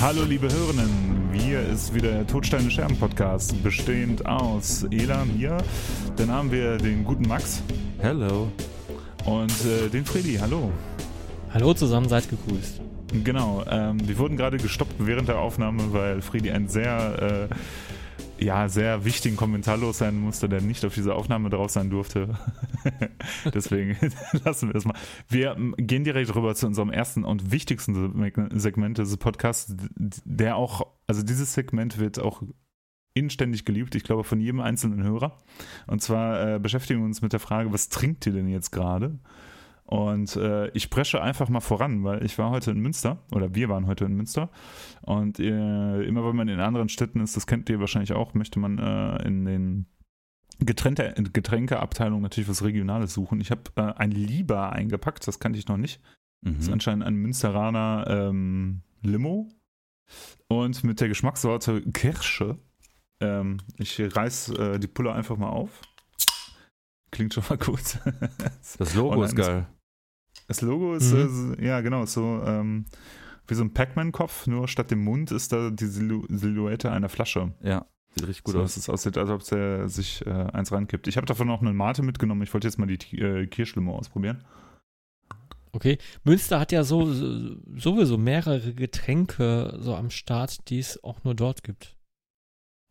Hallo liebe Hörerinnen, hier ist wieder der Todsteine Scherben Podcast, bestehend aus Ela, mir, dann haben wir den guten Max. Hello. Und äh, den Freddy, hallo. Hallo zusammen, seid gegrüßt. Genau, ähm, wir wurden gerade gestoppt während der Aufnahme, weil Freddy ein sehr... Äh, ja, sehr wichtigen Kommentar los sein musste, der nicht auf dieser Aufnahme drauf sein durfte. Deswegen lassen wir das mal. Wir ähm, gehen direkt rüber zu unserem ersten und wichtigsten Segment dieses Podcasts, der auch, also dieses Segment wird auch inständig geliebt, ich glaube von jedem einzelnen Hörer. Und zwar äh, beschäftigen wir uns mit der Frage, was trinkt ihr denn jetzt gerade? Und äh, ich presche einfach mal voran, weil ich war heute in Münster oder wir waren heute in Münster. Und äh, immer wenn man in anderen Städten ist, das kennt ihr wahrscheinlich auch, möchte man äh, in den Getränke, Getränkeabteilung natürlich was Regionales suchen. Ich habe äh, ein Lieber eingepackt, das kannte ich noch nicht. Mhm. Das ist anscheinend ein Münsteraner ähm, Limo. Und mit der Geschmackssorte Kirsche. Ähm, ich reiß äh, die Pulle einfach mal auf. Klingt schon mal gut. Das Logo ist geil. Das Logo ist, mhm. äh, ja genau, so ähm, wie so ein Pac-Man-Kopf, nur statt dem Mund ist da die Silu Silhouette einer Flasche. Ja, sieht richtig gut so, aus. Dass es aussieht, als ob er sich äh, eins rankippt. Ich habe davon noch eine Mate mitgenommen. Ich wollte jetzt mal die äh, Kirschlimo ausprobieren. Okay, Münster hat ja so, sowieso mehrere Getränke so am Start, die es auch nur dort gibt.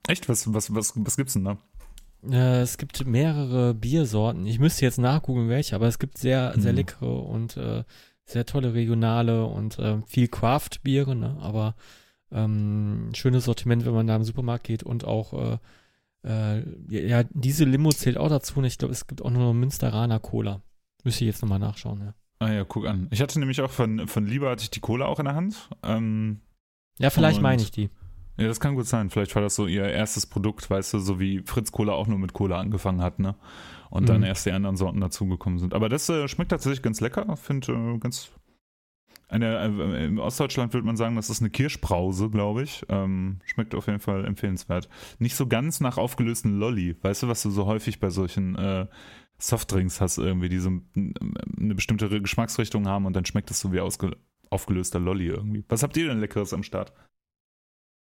Echt? Was, was, was, was gibt's denn da? Äh, es gibt mehrere Biersorten. Ich müsste jetzt nachgucken, welche, aber es gibt sehr, sehr mhm. leckere und äh, sehr tolle regionale und äh, viel Craft-Biere, ne? aber ähm, schönes Sortiment, wenn man da im Supermarkt geht und auch, äh, äh, ja, diese Limo zählt auch dazu und ich glaube, es gibt auch nur Münsteraner Cola. Müsste ich jetzt nochmal nachschauen, ja. Ah ja, guck an. Ich hatte nämlich auch von, von Lieber hatte ich die Cola auch in der Hand. Ähm, ja, vielleicht meine ich die. Ja, das kann gut sein. Vielleicht war das so ihr erstes Produkt, weißt du, so wie Fritz Cola auch nur mit Cola angefangen hat, ne? Und mhm. dann erst die anderen Sorten dazugekommen sind. Aber das äh, schmeckt tatsächlich ganz lecker. Finde äh, ganz. Eine, äh, Im Ostdeutschland würde man sagen, das ist eine Kirschbrause, glaube ich. Ähm, schmeckt auf jeden Fall empfehlenswert. Nicht so ganz nach aufgelösten Lolli. Weißt du, was du so häufig bei solchen äh, Softdrinks hast, irgendwie, die so eine bestimmte Geschmacksrichtung haben und dann schmeckt es so wie aufgelöster Lolli irgendwie. Was habt ihr denn Leckeres am Start?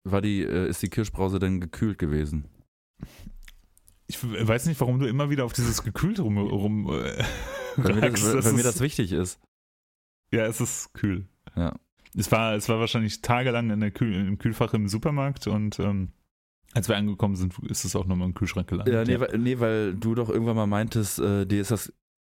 War die, äh, ist die Kirschbrause denn gekühlt gewesen? Ich weiß nicht, warum du immer wieder auf dieses gekühlt rum, rum äh, weil, mir das, weil, weil mir das wichtig ist. Ja, es ist kühl. Ja. Es war, es war wahrscheinlich tagelang in der Kühl, im Kühlfach im Supermarkt und ähm, als wir angekommen sind, ist es auch nochmal im Kühlschrank gelandet. Ja, nee, ja. Weil, nee, weil du doch irgendwann mal meintest, äh, dir ist das,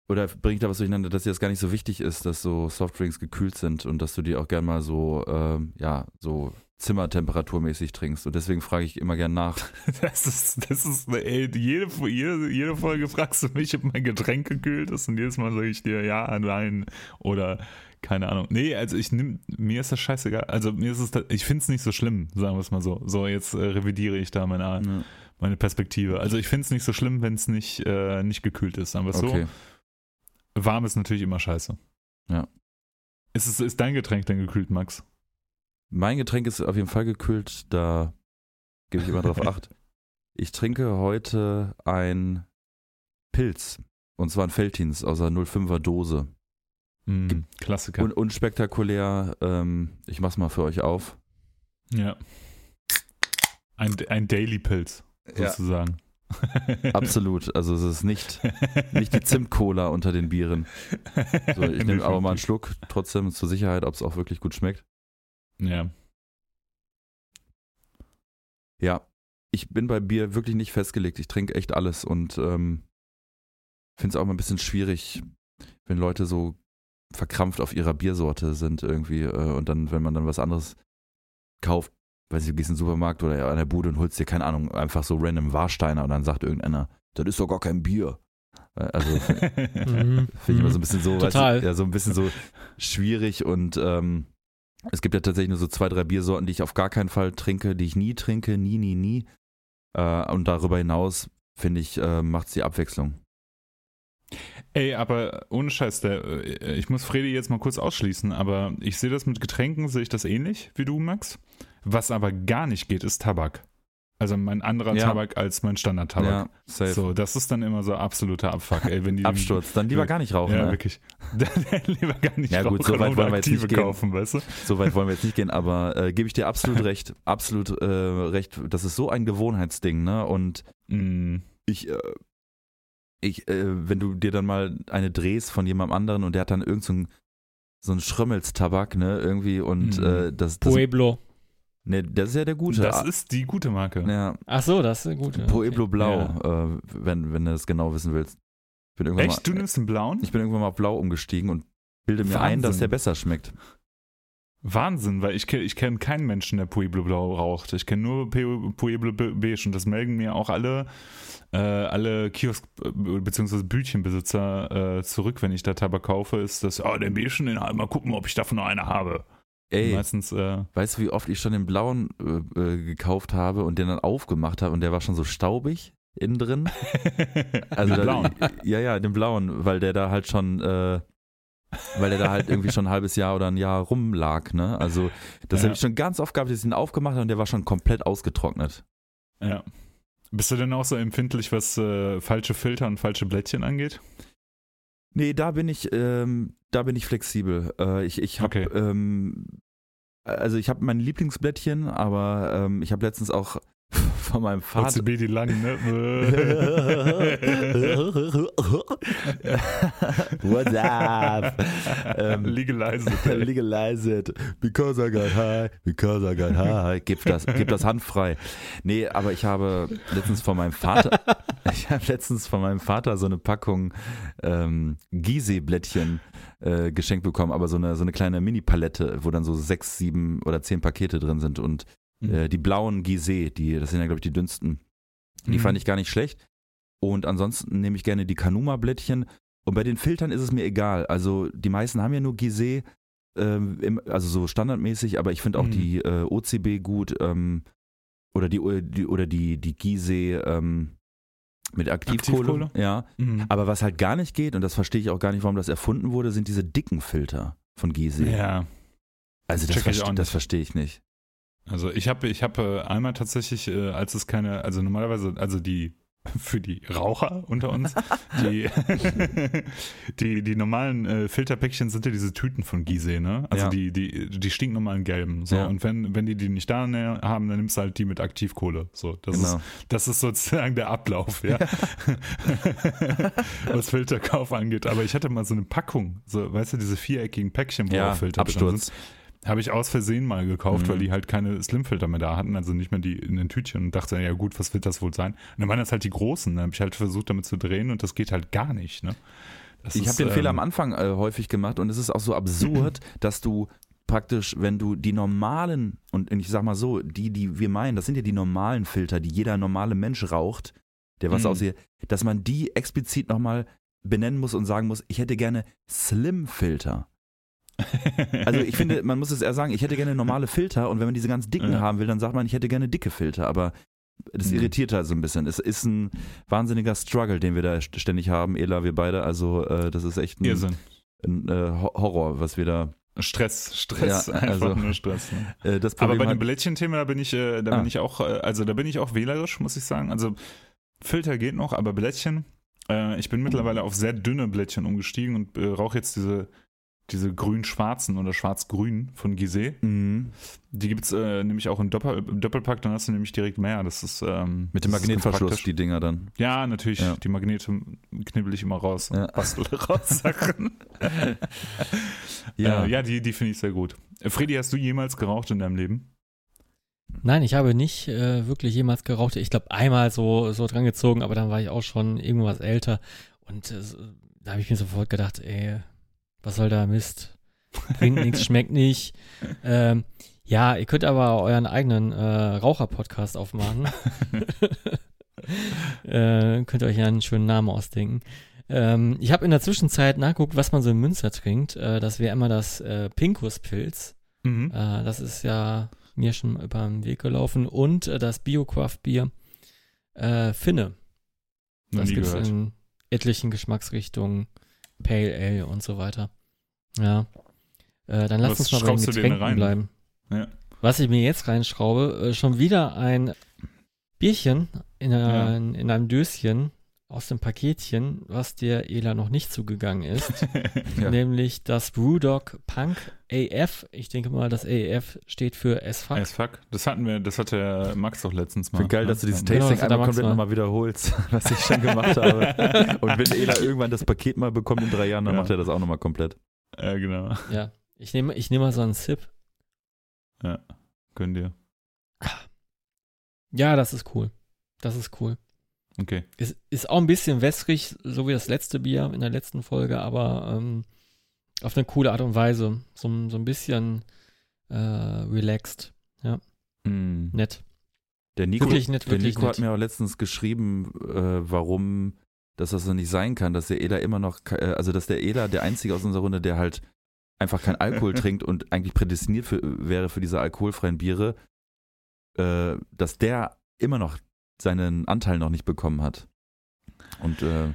oder bringt da was durcheinander, dass dir das gar nicht so wichtig ist, dass so Softdrinks gekühlt sind und dass du die auch gern mal so, ähm, ja, so zimmertemperaturmäßig trinkst. Und deswegen frage ich immer gern nach. Das ist, das ist, ey, jede, jede, jede Folge fragst du mich, ob mein Getränk gekühlt ist und jedes Mal sage ich dir ja, nein oder keine Ahnung. Nee, also ich nimm, mir ist das scheißegal. Also mir ist es, ich finde es nicht so schlimm, sagen wir es mal so. So, jetzt äh, revidiere ich da meine, ja. meine Perspektive. Also ich finde es nicht so schlimm, wenn es nicht, äh, nicht gekühlt ist, sagen wir es okay. so. Warm ist natürlich immer scheiße. Ja. Ist, es, ist dein Getränk denn gekühlt, Max? Mein Getränk ist auf jeden Fall gekühlt, da gebe ich immer drauf acht. Ich trinke heute ein Pilz. Und zwar ein Feltins aus einer 05er Dose. Mm, Klassiker. Un unspektakulär. Ähm, ich mach's mal für euch auf. Ja. Ein, ein Daily-Pilz, sozusagen. Ja. Absolut. Also es ist nicht, nicht die Zimt-Cola unter den Bieren. So, ich nehme aber mal einen Schluck, trotzdem zur Sicherheit, ob es auch wirklich gut schmeckt. Ja. Ja, ich bin bei Bier wirklich nicht festgelegt. Ich trinke echt alles und ähm, finde es auch mal ein bisschen schwierig, wenn Leute so verkrampft auf ihrer Biersorte sind irgendwie äh, und dann, wenn man dann was anderes kauft, weiß ich, du gehst in den Supermarkt oder an der Bude und holst dir, keine Ahnung, einfach so random Warsteiner und dann sagt irgendeiner, das ist doch gar kein Bier. Äh, also mhm. finde ich immer so ein bisschen so, Total. Weißt du, ja, so ein bisschen so schwierig und ähm, es gibt ja tatsächlich nur so zwei, drei Biersorten, die ich auf gar keinen Fall trinke, die ich nie trinke, nie, nie, nie. Äh, und darüber hinaus, finde ich, äh, macht es die Abwechslung. Ey, aber ohne Scheiß, der, äh, ich muss Fredi jetzt mal kurz ausschließen, aber ich sehe das mit Getränken, sehe ich das ähnlich wie du, Max. Was aber gar nicht geht, ist Tabak. Also mein anderer Ja. Tabak als mein Standard-Tabak. Ja, safe. So, das ist dann immer so absoluter Abfuck, ey, wenn die Absturz. Dann lieber gar nicht rauchen. Ja, ne? wirklich. Dann lieber gar nicht Ja, gut, rauchen so weit wollen wir jetzt nicht gehen. kaufen, weißt du? So weit wollen wir jetzt nicht gehen, aber äh, gebe ich dir absolut recht. Absolut äh, recht. Das ist so ein Gewohnheitsding, ne? Und Mm, ich, äh, ich, äh, wenn du dir dann mal eine drehst von jemandem anderen und der hat dann irgend so ein, so ein Schrömmelstabak, ne, irgendwie und Mhm. äh, das, das, Pueblo. Ne, das ist ja der gute. das ist die gute Marke. ja, Ach so, das ist gut. ja, Pueblo Blau, äh, wenn, wenn du das genau wissen willst. Ich bin irgendwann, Echt? Du mal, nimmst einen blauen? ich bin irgendwann mal auf Blau umgestiegen und bilde mir ein, dass Wahnsinn. der besser schmeckt. Wahnsinn, weil ich, ich kenne keinen Menschen, der Pueblo Blau raucht. Ich kenne nur Pu- Pueblo Be- Beige und das melden mir auch alle, äh, alle Kiosk- äh, bzw. Bütchenbesitzer äh, zurück, wenn ich da Tabak kaufe, ist das, oh, den Beige, den mal gucken, ob ich davon noch eine habe. Ey, Meistens, äh, weißt du, wie oft ich schon den blauen äh, äh, gekauft habe und den dann aufgemacht habe und der war schon so staubig innen drin? Also Den blauen. Ja, ja, den blauen, weil der da halt schon, äh, weil der da halt irgendwie schon ein halbes Jahr oder ein Jahr rumlag, ne? Also das Ja. habe ich schon ganz oft gehabt, dass ich den aufgemacht habe und der war schon komplett ausgetrocknet. Ja. Bist du denn auch so empfindlich, was äh, falsche Filter und falsche Blättchen angeht? Nee, da bin ich, ähm, da bin ich flexibel. Äh, ich ich habe, Okay. ähm, also ich habe mein Lieblingsblättchen, aber ähm, ich habe letztens auch von meinem Vater. OCB die langen, ne? What's up? Ähm, Legalize. Legalize it. Because I got high. Because I got high. Gib das, gib das handfrei. Nee, aber ich habe letztens von meinem Vater, ich habe letztens von meinem Vater so eine Packung ähm, Gizeh-Blättchen äh, geschenkt bekommen, aber so eine, so eine kleine Mini-Palette, wo dann so sechs, sieben oder zehn Pakete drin sind und äh, die blauen Gizeh, die, das sind ja, glaube ich, die dünnsten. Die Mhm. fand ich gar nicht schlecht. Und ansonsten nehme ich gerne die Kanuma-Blättchen. Und bei den Filtern ist es mir egal. Also die meisten haben ja nur Gizeh, ähm, im, also so standardmäßig, aber ich finde auch Mhm. die äh, OCB gut ähm, oder die, die oder die, die Gizeh ähm, mit Aktivkohle. Aktivkohle? Ja. Mhm. Aber was halt gar nicht geht, und das verstehe ich auch gar nicht, warum das erfunden wurde, sind diese dicken Filter von Gizeh. Ja. also das, verste das verstehe ich nicht. Also ich habe ich hab, äh, einmal tatsächlich, äh, als es keine, also normalerweise, also die für die Raucher unter uns, die, die, die normalen äh, Filterpäckchen sind ja diese Tüten von Gizeh, ne? Also Ja. die, die, die stinknormalen gelben. So. Ja. Und wenn, wenn die die nicht da haben, dann nimmst du halt die mit Aktivkohle. So, das, Genau. ist, das ist sozusagen der Ablauf, ja. Was Filterkauf angeht. Aber ich hatte mal so eine Packung, so, weißt du, diese viereckigen Päckchen, wo Ja, Filter Absturz. Habe ich aus Versehen mal gekauft, Mhm. weil die halt keine Slimfilter mehr da hatten, also nicht mehr die in den Tütchen und dachte, ja gut, was wird das wohl sein? Und dann waren das halt die großen, dann habe ich halt versucht damit zu drehen und das geht halt gar nicht, ne? Ich habe den Fehler am ähm, Anfang äh, häufig gemacht und es ist auch so absurd, dass du praktisch, wenn du die normalen, und ich sag mal so, die, die wir meinen, das sind ja die normalen Filter, die jeder normale Mensch raucht, der was Mhm. aussieht, dass man die explizit nochmal benennen muss und sagen muss, ich hätte gerne Slim-Filter. Also ich finde, man muss es eher sagen, ich hätte gerne normale Filter und wenn man diese ganz dicken Ja. haben will, dann sagt man, ich hätte gerne dicke Filter, aber das Mhm. irritiert halt so ein bisschen. Es ist ein wahnsinniger Struggle, den wir da st- ständig haben, Ela, wir beide. Also äh, das ist echt ein, Irrsinn. ein äh, Ho- Horror, was wir da. Stress, Stress, Ja, einfach also- nur Stress. Ne? Äh, Aber bei dem Blättchen-Thema, da bin ich, äh, da Ah. bin ich auch, äh, also da bin ich auch wählerisch, muss ich sagen. Also Filter geht noch, aber Blättchen, äh, ich bin mittlerweile auf sehr dünne Blättchen umgestiegen und äh, rauche jetzt diese, diese grün-schwarzen oder schwarz-grün von Gizeh. Mhm. Die gibt es äh, nämlich auch im, Doppel, im Doppelpack, dann hast du nämlich direkt mehr. Das ist ähm, mit dem Magnetverschluss, praktisch. die Dinger dann. Ja, natürlich. Ja. Die Magnete knibbel ich immer raus und Ja. bastel raus Sachen. Ja. äh, ja die, die finde ich sehr gut. Freddy, hast du jemals geraucht in deinem Leben? Nein, ich habe nicht äh, wirklich jemals geraucht. Ich glaube, einmal so, so dran gezogen, aber dann war ich auch schon irgendwas älter. Und äh, da habe ich mir sofort gedacht, ey, was soll da Mist? Bringt nichts, schmeckt nicht. Ähm, ja, ihr könnt aber euren eigenen äh, Raucher-Podcast aufmachen. äh, könnt ihr euch ja einen schönen Namen ausdenken. Ähm, ich habe in der Zwischenzeit nachgeguckt, was man so in Münster trinkt. Äh, das wäre immer das äh, Pinkuspilz. Mhm. Äh, das ist ja mir schon über den Weg gelaufen. Und äh, das Bio-Craft-Bier äh, Finne. Das gibt es in etlichen Geschmacksrichtungen. Pale Ale und so weiter. Ja. Äh, dann lass Was uns mal bei den Getränken bleiben. Ja. Was ich mir jetzt reinschraube, äh, schon wieder ein Bierchen in, einer, in einem Döschen aus dem Paketchen, was der Ela noch nicht zugegangen ist, Ja. nämlich das Brewdog Punk AF. Ich denke mal, das AF steht für as fuck. As fuck. Das hatten wir, das hat der Max doch letztens mal. Finde geil, dass du dieses Genau, Tasting der einmal komplett mal. nochmal wiederholst, was ich schon gemacht habe. Und wenn Ela irgendwann das Paket mal bekommt in drei Jahren, dann Ja. macht er das auch nochmal komplett. Ja, genau. Ja, ich nehme ich nehme mal so einen Sip. Können dir. Ja, das ist cool. Das ist cool. Okay. Es ist auch ein bisschen wässrig, so wie das letzte Bier in der letzten Folge, aber ähm, auf eine coole Art und Weise. So, so ein bisschen äh, relaxed. Mm. Nett. Der Nico, Wirklich nett, der wirklich Nico nett. hat mir auch letztens geschrieben, äh, warum dass das so nicht sein kann, dass der Ela immer noch, äh, also dass der Ela der Einzige aus unserer Runde, der halt einfach kein Alkohol trinkt und eigentlich prädestiniert für, wäre für diese alkoholfreien Biere, äh, dass der immer noch seinen Anteil noch nicht bekommen hat. Und äh,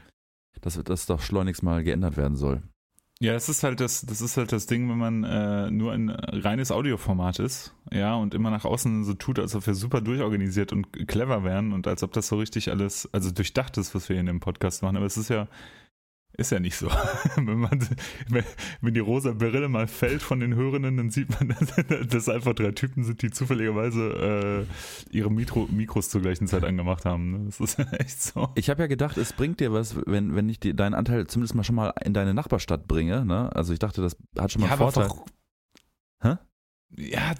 dass das doch schleunigst mal geändert werden soll. Ja, das ist halt das, das ist halt das Ding, wenn man äh, nur ein reines Audioformat ist, ja, und immer nach außen so tut, als ob wir super durchorganisiert und clever wären und als ob das so richtig alles, also durchdacht ist, was wir hier in dem Podcast machen. Aber es ist ja, ist ja nicht so. wenn man, wenn, die rosa Brille mal fällt von den Hörenden, dann sieht man, dass das einfach drei Typen sind, die zufälligerweise äh, ihre Mikro, Mikros zur gleichen Zeit angemacht haben. Ne? Das ist echt so. Ich habe ja gedacht, es bringt dir was, wenn, wenn ich dir deinen Anteil zumindest mal schon mal in deine Nachbarstadt bringe. Ne? Also ich dachte, das hat schon mal Ja, einen Vorteil. Hä? Ja,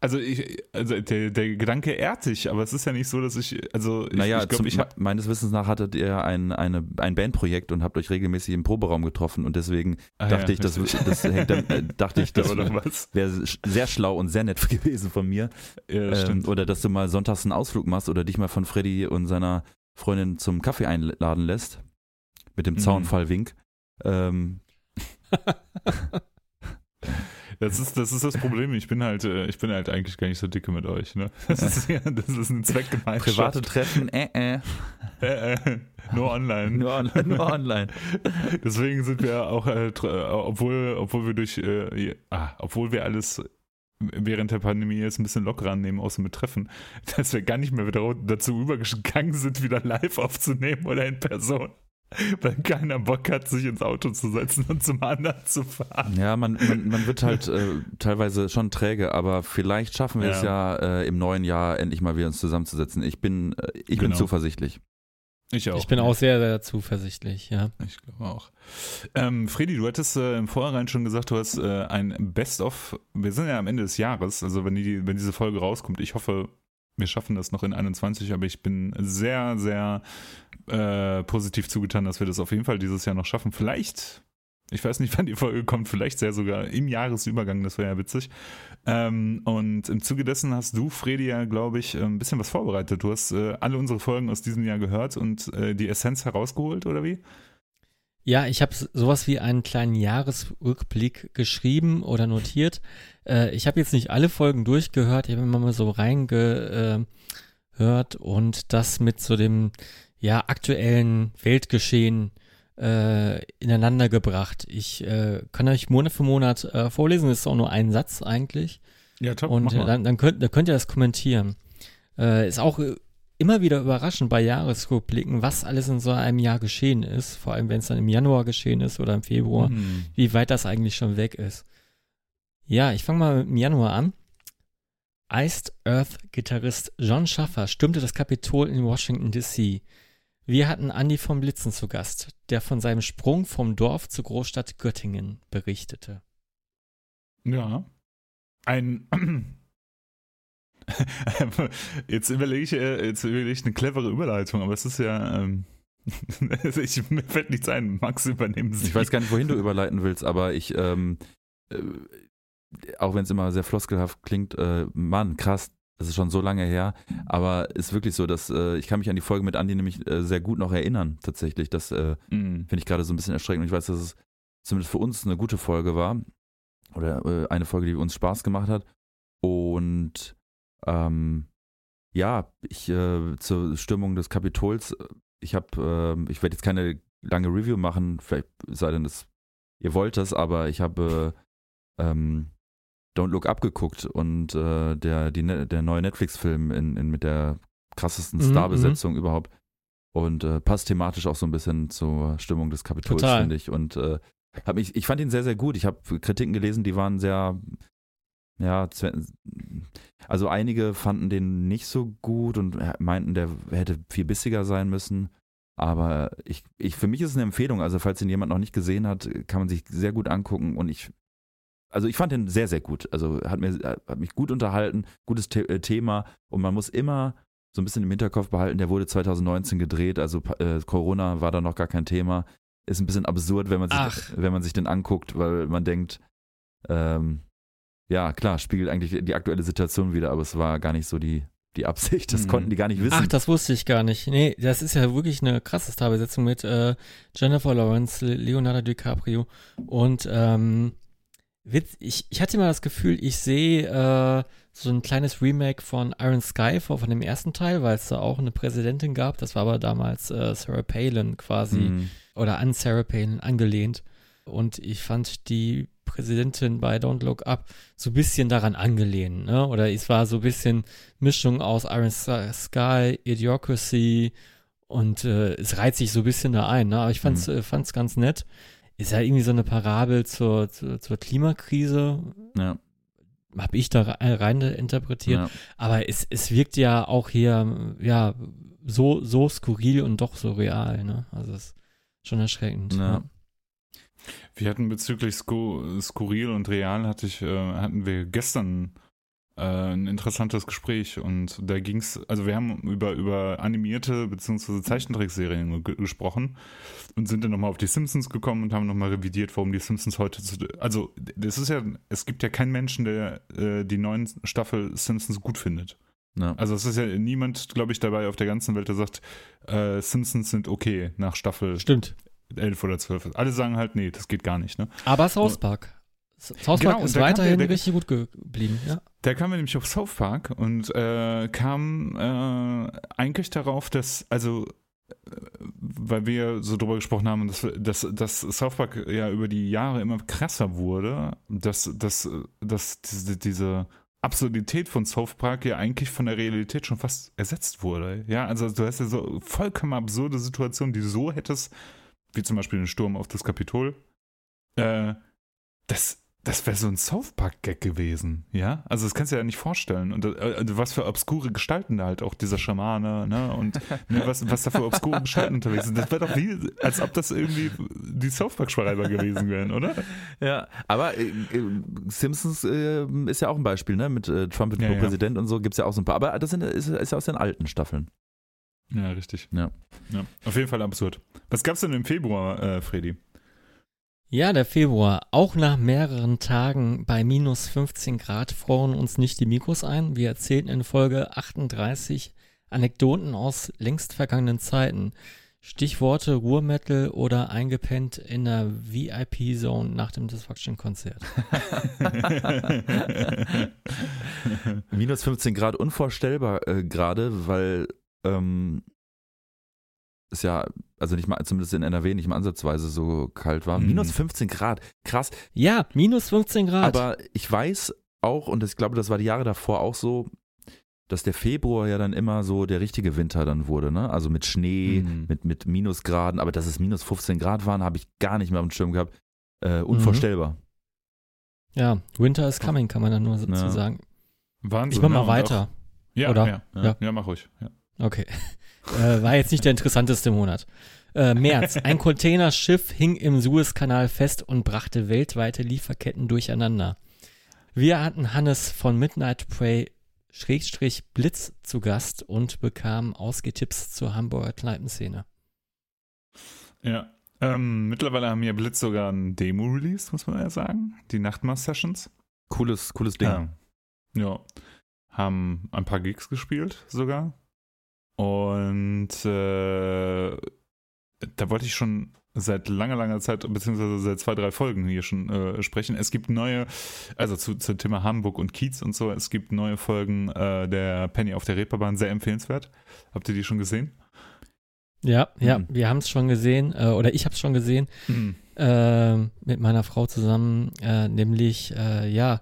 also ich, also der, der Gedanke ehrt dich, aber es ist ja nicht so, dass ich, also ich, Naja, ich glaube, ich habe meines Wissens nach hattet ihr ein, eine, ein Bandprojekt und habt euch regelmäßig im Proberaum getroffen und deswegen Ah, dachte ich, das, das hängt äh, dachte ich, das wäre sehr schlau und sehr nett gewesen von mir. Ja, Ähm, oder dass du mal sonntags einen Ausflug machst oder dich mal von Freddy und seiner Freundin zum Kaffee einladen lässt. Mit dem Mhm. Zaunfallwink. Ähm, Das ist, das ist das Problem. Ich bin halt, äh, ich bin halt eigentlich gar nicht so dicke mit euch. Ne? Das ist, ja, das ist eine Zweckgemeinschaft. private Treffen, äh, äh. Äh, äh, nur online. Nur online. Nur online. Deswegen sind wir auch, äh, äh, obwohl, obwohl wir durch, äh, ah, obwohl wir alles während der Pandemie jetzt ein bisschen lockerer annehmen, außer mit Treffen, dass wir gar nicht mehr wieder dazu übergegangen sind, wieder live aufzunehmen oder in Person. Weil keiner Bock hat, sich ins Auto zu setzen und zum anderen zu fahren. Ja, man, man, man wird halt äh, teilweise schon träge, aber vielleicht schaffen wir es ja äh, im neuen Jahr endlich mal wieder uns zusammenzusetzen. Ich bin, äh, ich bin Genau. zuversichtlich. Ich auch. Ich bin auch sehr, sehr zuversichtlich, ja. Ich glaube auch. Ähm, Fredi, du hattest äh, im Vorhinein schon gesagt, du hast äh, ein Best-of. Wir sind ja am Ende des Jahres, also wenn, die, wenn diese Folge rauskommt. Ich hoffe, wir schaffen das noch in 21, aber ich bin sehr, sehr äh, positiv zugetan, dass wir das auf jeden Fall dieses Jahr noch schaffen. Vielleicht, ich weiß nicht, wann die Folge kommt, vielleicht sehr sogar im Jahresübergang, das wäre ja witzig. Ähm, und im Zuge dessen hast du, Fredi, ja, glaube ich, ein bisschen was vorbereitet. Du hast äh, alle unsere Folgen aus diesem Jahr gehört und äh, die Essenz herausgeholt, oder wie? Ja, ich habe sowas wie einen kleinen Jahresrückblick geschrieben oder notiert. Äh, ich habe jetzt nicht alle Folgen durchgehört, ich habe immer mal so reingehört und das mit so dem ja aktuellen Weltgeschehen äh, ineinander gebracht. Ich äh, kann euch Monat für Monat äh, vorlesen, das ist auch nur ein Satz eigentlich. Ja, top. Und äh, dann, dann, könnt, dann könnt ihr das kommentieren. Äh, ist auch äh, immer wieder überraschend bei Jahresrückblicken, was alles in so einem Jahr geschehen ist. Vor allem, wenn es dann im Januar geschehen ist oder im Februar, Hm. wie weit das eigentlich schon weg ist. Ja, ich fange mal mit dem Januar an. Iced Earth-Gitarrist John Schaffer stürmte das Kapitol in Washington, D.C. Wir hatten Andy vom Blitzen zu Gast, der von seinem Sprung vom Dorf zur Großstadt Göttingen berichtete. Ja. Ein. jetzt überlege ich, äh, jetzt überlege ich eine clevere Überleitung, aber es ist ja. Ähm, ich, mir fällt nichts ein. Max, übernehmen Sie. Ich weiß gar nicht, wohin du überleiten willst, aber ich, ähm, äh, auch wenn es immer sehr floskelhaft klingt, äh, Mann, krass, das ist schon so lange her, aber ist wirklich so, dass äh, ich kann mich an die Folge mit Andi nämlich äh, sehr gut noch erinnern, tatsächlich. Das äh, Mhm. finde ich gerade so ein bisschen erschreckend. Und ich weiß, dass es zumindest für uns eine gute Folge war oder äh, eine Folge, die uns Spaß gemacht hat. Und ähm, ja, ich äh, zur Stürmung des Kapitols, äh, ich habe, äh, ich werde jetzt keine lange Review machen, vielleicht sei denn, dass ihr wollt das, aber ich habe äh, ähm, Don't Look Up geguckt und äh, der, die, Ne- der neue Netflix-Film in, in, mit der krassesten Mhm, Starbesetzungen überhaupt. Und äh, passt thematisch auch so ein bisschen zur Stimmung des Kapitols, finde ich. Und äh, hab mich, ich fand ihn sehr, sehr gut. Ich habe Kritiken gelesen, die waren sehr, ja, also einige fanden den nicht so gut und meinten, der hätte viel bissiger sein müssen. Aber ich, ich, für mich ist es eine Empfehlung. Also, falls ihn jemand noch nicht gesehen hat, kann man sich sehr gut angucken. Und ich, also ich fand den sehr, sehr gut. Also hat, mir, hat mich gut unterhalten, gutes The äh, Thema. Und man muss immer so ein bisschen im Hinterkopf behalten, der wurde 2019 gedreht, also äh, Corona war da noch gar kein Thema. Ist ein bisschen absurd, wenn man sich, Ach. wenn man sich den anguckt, weil man denkt, ähm, ja, klar, spiegelt eigentlich die aktuelle Situation wieder, aber es war gar nicht so die, die Absicht. Das Mhm. konnten die gar nicht wissen. Ach, das wusste ich gar nicht. Nee, das ist ja wirklich eine krasse Starbesetzung mit äh, Jennifer Lawrence, Le- Leonardo DiCaprio und ähm, Witz, ich, ich hatte mal das Gefühl, ich sehe äh, so ein kleines Remake von Iron Sky von, von dem ersten Teil, weil es da auch eine Präsidentin gab. Das war aber damals äh, Sarah Palin quasi Mhm. oder an Sarah Palin angelehnt. Und ich fand die Präsidentin bei Don't Look Up so ein bisschen daran angelehnt, ne? Oder es war so ein bisschen Mischung aus Iron Sky, Idiocracy und äh, es reiht sich so ein bisschen da ein, ne? Aber ich fand's, äh, fand's ganz nett. Ist ja irgendwie so eine Parabel zur, zur, zur Klimakrise, Ja, habe ich da re- rein interpretiert. ja. Aber es, es wirkt ja auch hier, ja, so, so skurril und doch so real, ne? Also es ist schon erschreckend. Ja. Wir hatten bezüglich Sku Skurril und Real hatte ich, äh, hatten wir gestern äh, ein interessantes Gespräch und da ging es, also wir haben über, über animierte bzw. Zeichentrickserien ge gesprochen und sind dann nochmal auf die Simpsons gekommen und haben nochmal revidiert, warum die Simpsons heute zu, also das ist ja, es gibt ja keinen Menschen, der äh, die neuen Staffel Simpsons gut findet. ja. Also es ist ja niemand, glaube ich, dabei auf der ganzen Welt, der sagt, äh, Simpsons sind okay nach Staffel Stimmt. 11 oder 12. Alle sagen halt, nee, das geht gar nicht, ne? Aber South Park. South Park Genau, ist weiterhin der- richtig gut geblieben, ja. Da kamen wir nämlich auf South Park und äh, kam äh, eigentlich darauf, dass, also, äh, weil wir so drüber gesprochen haben, dass, dass, dass South Park ja über die Jahre immer krasser wurde, dass, dass, dass diese, diese Absurdität von South Park ja eigentlich von der Realität schon fast ersetzt wurde. Ja, also du hast ja so vollkommen absurde Situationen, die so hättest, wie zum Beispiel den Sturm auf das Kapitol. Äh, das, das wäre so ein South Park-Gag gewesen, ja? Also das kannst du dir ja nicht vorstellen. Und äh, was für obskure Gestalten da halt auch dieser Schamane, ne? Und ne, was, was da für obskure Gestalten unterwegs sind. Das wäre doch wie, als ob das irgendwie die South Park-Schreiber gewesen wären, oder? Ja, aber äh, äh, Simpsons äh, ist ja auch ein Beispiel, ne? Mit äh, Trump wird Ja, ja. Präsident und so gibt es ja auch so ein paar. Aber das sind, ist, ist ja aus den alten Staffeln. Ja, richtig. Ja. ja. Auf jeden Fall absurd. Was gab's denn im Februar, äh, Freddy? Ja, der Februar. Auch nach mehreren Tagen bei minus 15 Grad froren uns nicht die Mikros ein. Wir erzählten in Folge 38 Anekdoten aus längst vergangenen Zeiten. Stichworte Ruhrmetal oder eingepennt in der VIP-Zone nach dem Destruction-Konzert. Minus 15 Grad unvorstellbar äh, gerade, weil ähm, es ja, also nicht mal, zumindest in NRW nicht mal ansatzweise so kalt war. Mhm. Minus 15 Grad, krass. Ja, minus 15 Grad. Aber ich weiß auch, und ich glaube, das war die Jahre davor auch so, dass der Februar ja dann immer so der richtige Winter dann wurde, ne? Also mit Schnee, Mhm. mit, mit Minusgraden, aber dass es minus 15 Grad waren, habe ich gar nicht mehr auf dem Schirm gehabt. Äh, unvorstellbar. ja, Winter is coming, kann man dann nur so Ja. zu sagen. Wahnsinn. Ich mach mal Und weiter. Auch, ja, Oder? Ja, ja. Ja. ja, mach ruhig. Ja. Okay. Äh, war jetzt nicht der interessanteste Monat. Äh, März. Ein Containerschiff hing im Suezkanal fest und brachte weltweite Lieferketten durcheinander. Wir hatten Hannes von Midnight Prey Schrägstrich Blitz zu Gast und bekamen Ausgetipps zur Hamburger Kneipenszene. Ja. Ähm, mittlerweile haben ja Blitz sogar ein Demo released, muss man ja sagen. Die Nachtmaß-Sessions. Cooles, cooles Ding. Ja. ja. Haben ein paar Gigs gespielt sogar. Und äh, da wollte ich schon seit langer, langer Zeit, beziehungsweise seit zwei, drei Folgen hier schon äh, sprechen. Es gibt neue, also zu, zum Thema Hamburg und Kiez und so, es gibt neue Folgen äh, der Penny auf der Reeperbahn, sehr empfehlenswert. Habt ihr die schon gesehen? Ja, ja, Mhm. wir haben es schon gesehen, äh, oder ich habe es schon gesehen, äh, mit meiner Frau zusammen, äh, nämlich, äh, ja,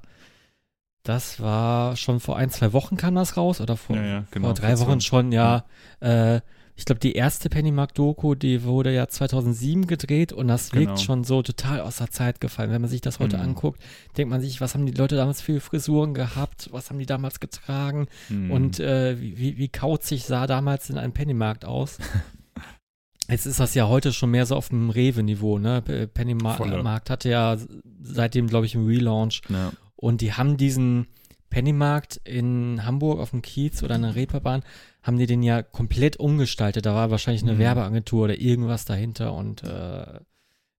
Das war schon vor ein, zwei Wochen kam das raus oder vor, Ja, ja, genau. vor drei Wochen schon, ja. Äh, ich glaube, die erste Pennymark-Doku, die wurde ja 2007 gedreht und das wirkt Genau. schon so total aus der Zeit gefallen. Wenn man sich das heute Mhm. anguckt, denkt man sich, was haben die Leute damals für Frisuren gehabt, was haben die damals getragen Mhm. und äh, wie, wie- kauzig sah damals in einem Pennymarkt aus. Jetzt ist das ja heute schon mehr so auf dem Rewe-Niveau, ne? Pennymarkt hatte ja seitdem, glaube ich, einen Relaunch Ja. Und die haben diesen Pennymarkt in Hamburg auf dem Kiez oder in der Reeperbahn, haben die den ja komplett umgestaltet. Da war wahrscheinlich eine Mhm. Werbeagentur oder irgendwas dahinter und äh,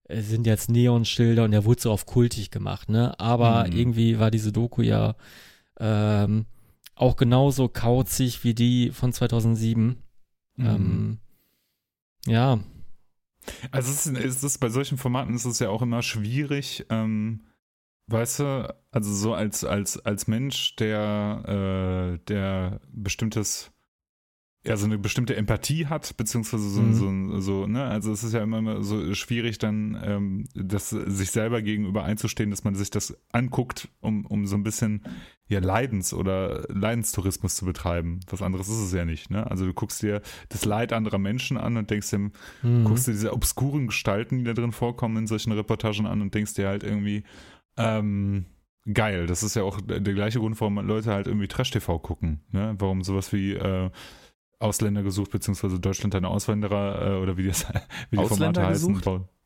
es sind jetzt Neonschilder und der wurde so auf kultig gemacht, ne? Aber Mhm. irgendwie war diese Doku ja ähm, auch genauso kauzig wie die von 2007. Mhm. Ähm, ja, Also es ist, es ist bei solchen Formaten ist es ja auch immer schwierig, ähm, weißt du, also so als, als, als Mensch, der, äh, der bestimmtes, ja, so eine bestimmte Empathie hat, beziehungsweise so, Mhm. so, so, ne, also es ist ja immer so schwierig, dann ähm, das sich selber gegenüber einzustehen, dass man sich das anguckt, um, um so ein bisschen ja, Leidens- oder Leidenstourismus zu betreiben. Was anderes ist es ja nicht, ne? Also du guckst dir das Leid anderer Menschen an und denkst dir, mhm. guckst dir diese obskuren Gestalten, die da drin vorkommen in solchen Reportagen an und denkst dir halt irgendwie, ähm, geil. Das ist ja auch der, gleiche Grund, warum Leute halt irgendwie Trash-TV gucken. Ne? Warum sowas wie äh, Ausländer gesucht, beziehungsweise Deutschland eine Auswanderer äh, oder wie, das, wie die Ausländer Formate heißen. gesucht? Paul.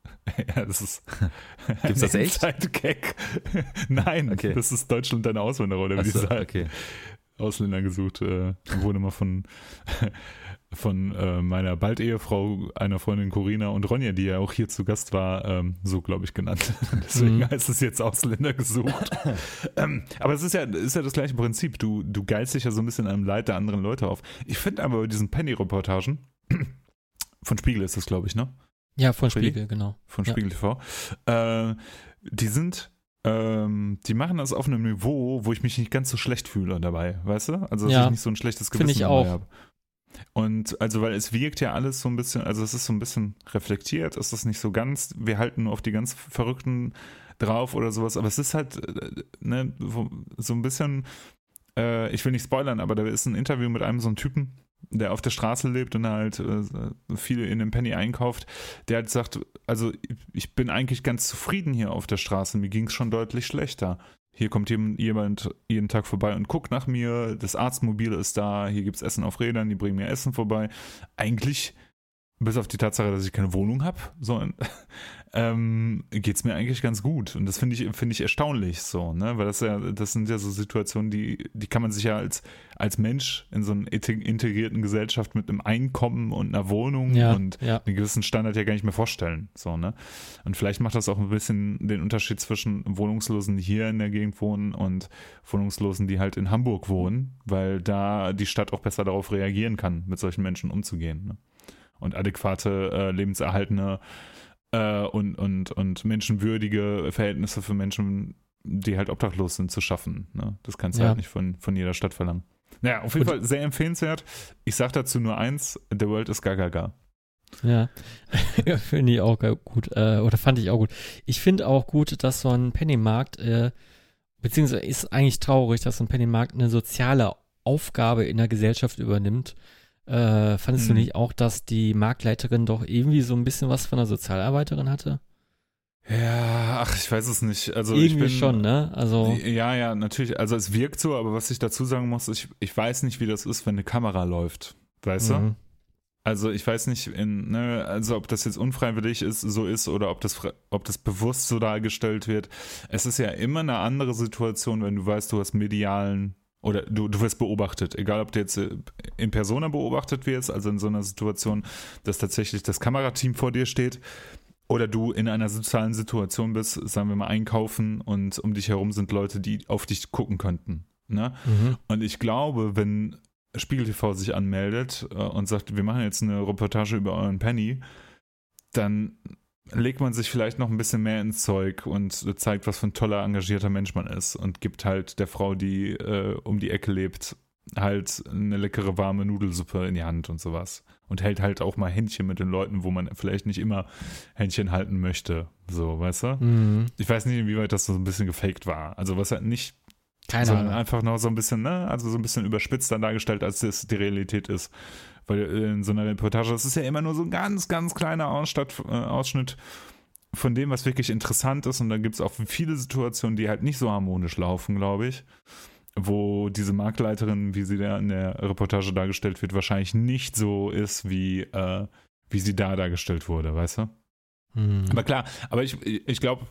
Ja, das ist. Gibt's das echt? Inside-Gag. Nein, Okay. das ist Deutschland eine Auswanderer oder wie Achso, die sagen. okay. Ausländer gesucht. Äh, wurde mal von, von äh, meiner Bald-Ehefrau, einer Freundin Corina und Ronja, die ja auch hier zu Gast war, ähm, so glaube ich genannt. Deswegen Mhm. heißt es jetzt Ausländer gesucht. ähm, aber es ist ja, ist ja das gleiche Prinzip. Du, du geilst dich ja so ein bisschen am Leid der anderen Leute auf. Ich finde aber bei diesen Penny-Reportagen, von Spiegel ist das, glaube ich, ne? ja, von Freddy? Spiegel, genau. von Ja. Spiegel TV. Äh, die sind, ähm, die machen das auf einem Niveau, wo ich mich nicht ganz so schlecht fühle dabei, weißt du? Also, dass Ja. ich nicht so ein schlechtes Gewissen ich dabei habe. Und also, weil es wirkt ja alles so ein bisschen, also es ist so ein bisschen reflektiert, es ist nicht so ganz, wir halten nur auf die ganz Verrückten drauf oder sowas, aber es ist halt, äh, ne, so ein bisschen, äh, ich will nicht spoilern, aber da ist ein Interview mit einem so einem Typen, der auf der Straße lebt und halt äh, viel in dem Penny einkauft, der halt sagt, also ich bin eigentlich ganz zufrieden hier auf der Straße, mir ging es schon deutlich schlechter. Hier kommt jem- jemand jeden Tag vorbei und guckt nach mir, das Arztmobil ist da, hier gibt es Essen auf Rädern, die bringen mir Essen vorbei. Eigentlich, bis auf die Tatsache, dass ich keine Wohnung habe, so, ähm, geht es mir eigentlich ganz gut. Und das finde ich, finde ich erstaunlich so, ne? Weil das ja, das sind ja so Situationen, die, die kann man sich ja als, als Mensch in so einer inte- integrierten Gesellschaft mit einem Einkommen und einer Wohnung Ja, und ja. einen gewissen Standard ja gar nicht mehr vorstellen. So, ne? Und vielleicht macht das auch ein bisschen den Unterschied zwischen Wohnungslosen, die hier in der Gegend wohnen und Wohnungslosen, die halt in Hamburg wohnen, weil da die Stadt auch besser darauf reagieren kann, mit solchen Menschen umzugehen. Ne? Und adäquate, äh, lebenserhaltende äh, und, und, und menschenwürdige Verhältnisse für Menschen, die halt obdachlos sind, zu schaffen. Ne? Das kannst du Ja. halt nicht von, von jeder Stadt verlangen. Naja, auf jeden Und- Fall sehr empfehlenswert. Ich sage dazu nur eins: The World is gaga. Gaga. Ja, finde ich auch gut. Äh, oder fand ich auch gut. Ich finde auch gut, dass so ein Pennymarkt, äh, beziehungsweise ist eigentlich traurig, dass so ein Pennymarkt eine soziale Aufgabe in der Gesellschaft übernimmt. Äh, fandest du Mhm. nicht auch, dass die Marktleiterin doch irgendwie so ein bisschen was von einer Sozialarbeiterin hatte? Ja, ach, ich weiß es nicht. Also ich irgendwie bin, schon, ne? Also, Ja, ja, natürlich. Also es wirkt so, aber was ich dazu sagen muss, ich, ich weiß nicht, wie das ist, wenn eine Kamera läuft. Weißt du? mhm. Also ich weiß nicht, in, ne, also ob das jetzt unfreiwillig ist, so ist oder ob das, ob das bewusst so dargestellt wird. Es ist ja immer eine andere Situation, wenn du weißt, du hast medialen oder du, du wirst beobachtet, egal ob du jetzt äh, in Persona beobachtet wirst, also in so einer Situation, dass tatsächlich das Kamerateam vor dir steht oder du in einer sozialen Situation bist, sagen wir mal einkaufen und um dich herum sind Leute, die auf dich gucken könnten. Ne? Mhm. Und ich glaube, wenn Spiegel TV sich anmeldet äh, und sagt, wir machen jetzt eine Reportage über euren Penny, dann legt man sich vielleicht noch ein bisschen mehr ins Zeug und zeigt, was für ein toller, engagierter Mensch man ist und gibt halt der Frau, die äh, um die Ecke lebt, halt eine leckere, warme Nudelsuppe in die Hand und sowas. Und hält halt auch mal Händchen mit den Leuten, wo man vielleicht nicht immer Händchen halten möchte. So, weißt du? Mhm. Ich weiß nicht, inwieweit das so ein bisschen gefaked war. Also was halt nicht Keine sondern Ahnung. einfach noch so ein bisschen, ne, also so ein bisschen überspitzter dargestellt, als es die Realität ist. Weil in so einer Reportage, das ist ja immer nur so ein ganz, ganz kleiner Ausstatt, äh, Ausschnitt von dem, was wirklich interessant ist. Und dann gibt es auch viele Situationen, die halt nicht so harmonisch laufen, glaube ich. Wo diese Marktleiterin, wie sie da in der Reportage dargestellt wird, wahrscheinlich nicht so ist, wie, äh, wie sie da dargestellt wurde, weißt du? Hm. Aber klar, aber ich, ich glaube,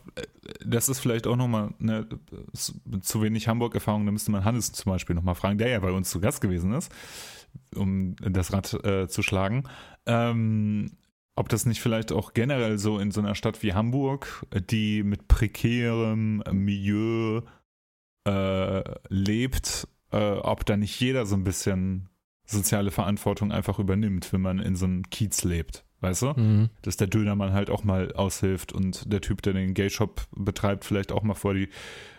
das ist vielleicht auch nochmal ne, zu wenig Hamburg-Erfahrung. Da müsste man Hannes zum Beispiel nochmal fragen, der ja bei uns zu Gast gewesen ist, um das Rad äh, zu schlagen. Ähm, ob das nicht vielleicht auch generell so in so einer Stadt wie Hamburg, die mit prekärem Milieu äh, lebt, äh, ob da nicht jeder so ein bisschen soziale Verantwortung einfach übernimmt, wenn man in so einem Kiez lebt. Weißt du? Mhm. Dass der Dönermann halt auch mal aushilft und der Typ, der den Gay-Shop betreibt, vielleicht auch mal vor die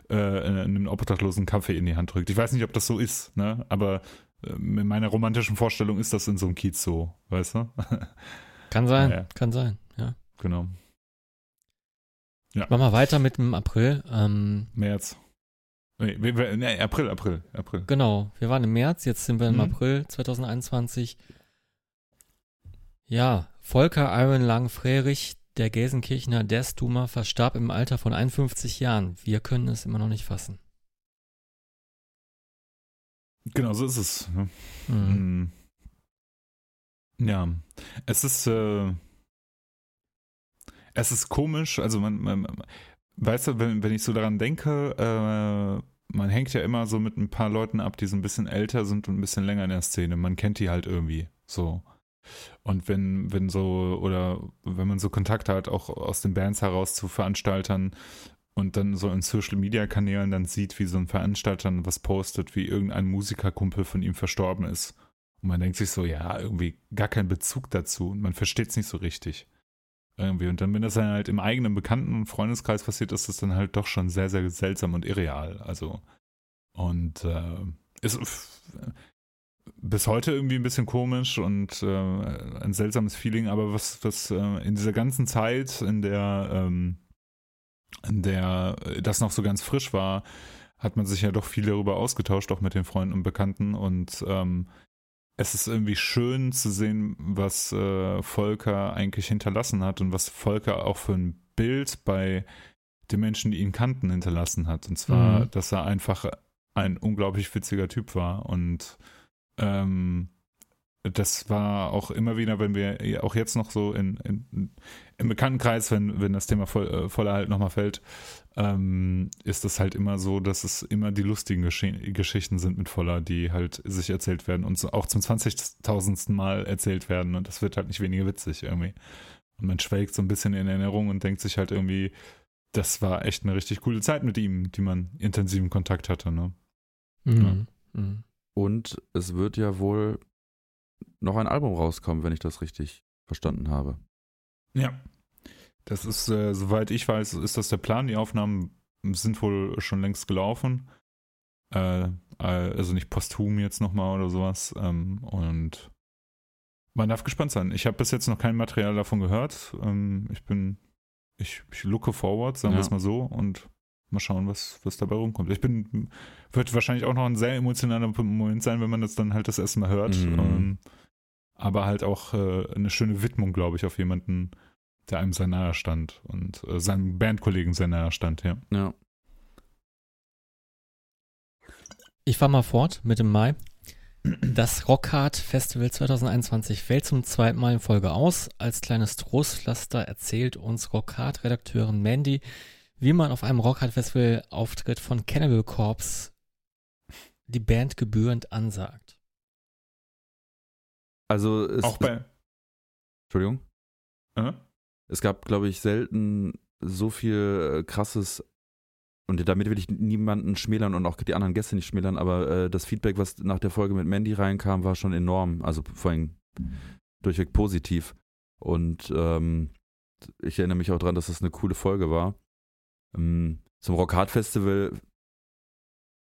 äh, einen obdachlosen Kaffee in die Hand drückt. Ich weiß nicht, ob das so ist, ne? Aber in meiner romantischen Vorstellung ist das in so einem Kiez so, weißt du? Kann sein, Ja, ja. kann sein, ja. genau. Machen wir weiter mit dem April. Ähm, März. Nee, nee, April, April, April. genau, wir waren im März, jetzt sind wir im Mhm. April 2021. Ja, Volker Iron Lang-Frerich, der Gelsenkirchener Deathtumer, verstarb im Alter von 51 Jahren. Wir können es immer noch nicht fassen. Genau, so ist es. Ne? Mhm. Mm. Ja, es ist, äh, es ist komisch, also man, man weißt du, wenn, wenn ich so daran denke, äh, man hängt ja immer so mit ein paar Leuten ab, die so ein bisschen älter sind und ein bisschen länger in der Szene. Man kennt die halt irgendwie so. Und wenn, wenn so, oder wenn man so Kontakt hat, auch aus den Bands heraus zu Veranstaltern und dann so in Social Media Kanälen dann sieht, wie so ein Veranstalter was postet, wie irgendein Musikerkumpel von ihm verstorben ist. Und man denkt sich so, ja, irgendwie gar keinen Bezug dazu und man versteht es nicht so richtig. Irgendwie. Und dann, wenn das dann halt im eigenen Bekannten- Freundeskreis passiert, ist das dann halt doch schon sehr, sehr seltsam und irreal. Also, und äh, ist bis heute irgendwie ein bisschen komisch und äh, ein seltsames Feeling, aber was, was äh, in dieser ganzen Zeit, in der, ähm, der das noch so ganz frisch war, hat man sich ja doch viel darüber ausgetauscht, auch mit den Freunden und Bekannten und ähm, es ist irgendwie schön zu sehen, was äh, Volker eigentlich hinterlassen hat und was Volker auch für ein Bild bei den Menschen, die ihn kannten, hinterlassen hat. Und zwar, Mhm. dass er einfach ein unglaublich witziger Typ war. Und ähm, das war auch immer wieder, wenn wir auch jetzt noch so in, in, im Bekanntenkreis, wenn, wenn das Thema voll, äh, voller halt nochmal fällt, ähm, ist das halt immer so, dass es immer die lustigen Gesche Geschichten sind mit Voller, die halt sich erzählt werden und so auch zum 20.000. Mal erzählt werden und das wird halt nicht weniger witzig irgendwie. Und man schwelgt so ein bisschen in Erinnerung und denkt sich halt irgendwie, das war echt eine richtig coole Zeit mit ihm, die man intensiven Kontakt hatte, ne? Mhm. Mhm. Und es wird ja wohl noch ein Album rauskommen, wenn ich das richtig verstanden habe. Ja. Das ist, äh, soweit ich weiß, ist das der Plan. Die Aufnahmen sind wohl schon längst gelaufen. Äh, äh, also nicht posthum jetzt nochmal oder sowas. Ähm, und man darf gespannt sein. Ich habe bis jetzt noch kein Material davon gehört. Ähm, ich bin, ich, ich looke forward, sagen wir Ja. es mal so, und mal schauen, was, was dabei rumkommt. Ich bin, wird wahrscheinlich auch noch ein sehr emotionaler Moment sein, wenn man das dann halt das erste Mal hört. Mhm. Ähm, aber halt auch äh, eine schöne Widmung, glaube ich, auf jemanden, der einem sehr nahe stand und äh, seinem Bandkollegen sehr nahe stand, ja. Ja. Ich fahre mal fort mit dem Mai. Das Rockhard Festival 2021 fällt zum zweiten Mal in Folge aus. Als kleines Trostpflaster erzählt uns Rockhard-Redakteurin Mandy, wie man auf einem Rockhard-Festival-Auftritt von Cannibal Corpse die Band gebührend ansagt. Also es, auch bei. Entschuldigung. Äh? Es gab, glaube ich, selten so viel äh, krasses und damit will ich niemanden schmälern und auch die anderen Gäste nicht schmälern, aber äh, das Feedback, was nach der Folge mit Mandy reinkam, war schon enorm. Also vor allem durchweg positiv. Und ähm, ich erinnere mich auch daran, dass das eine coole Folge war. Ähm, zum Rock Hard Festival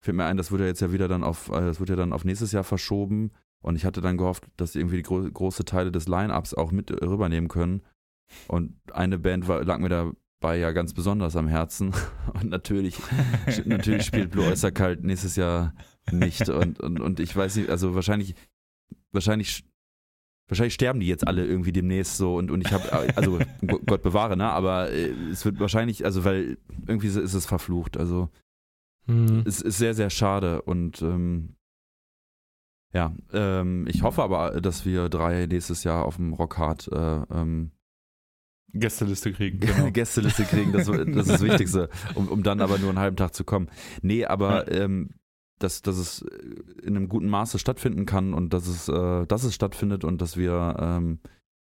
fällt mir ein, das wurde jetzt ja wieder dann auf, äh, das wurde ja dann auf nächstes Jahr verschoben. Und ich hatte dann gehofft, dass sie irgendwie die gro große Teile des Line-Ups auch mit rübernehmen können. Und eine Band war, lag mir da bei ja ganz besonders am Herzen. Und natürlich, natürlich spielt Blue Oyster Cult nächstes Jahr nicht. Und, und, und ich weiß nicht, also wahrscheinlich, wahrscheinlich, wahrscheinlich sterben die jetzt alle irgendwie demnächst so und, und ich habe, also Gott bewahre, ne? Aber äh, es wird wahrscheinlich, also weil irgendwie ist es verflucht. Also Hm. es ist sehr, sehr schade und ähm, ja, ähm, ich hoffe aber, dass wir drei nächstes Jahr auf dem Rockhard äh, ähm, Gästeliste kriegen. Genau. Gästeliste kriegen, das, das ist das Wichtigste, um, um dann aber nur einen halben Tag zu kommen. Nee, aber ähm, dass, dass es in einem guten Maße stattfinden kann und dass es, äh, dass es stattfindet und dass wir ähm,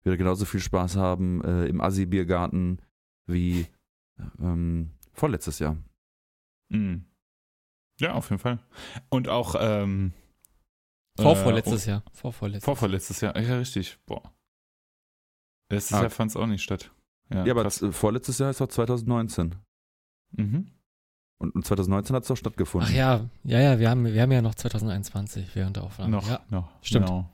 wieder genauso viel Spaß haben äh, im Assi-Biergarten wie ähm, vorletztes Jahr. Mhm. Ja, auf jeden Fall. Und auch ähm, Vorvorletztes äh, Jahr. Vorvorletztes. Vorvorletztes Jahr. Ja, richtig. Boah. Letztes Ah. Jahr fand es auch nicht statt. Ja, Ja, aber äh, vorletztes Jahr ist doch 2019. Mhm. Und, und 2019 hat es doch stattgefunden. Ach ja, ja, ja, wir haben, wir haben ja noch 2021 während der Aufnahme. Noch, Ja. noch. stimmt. Genau.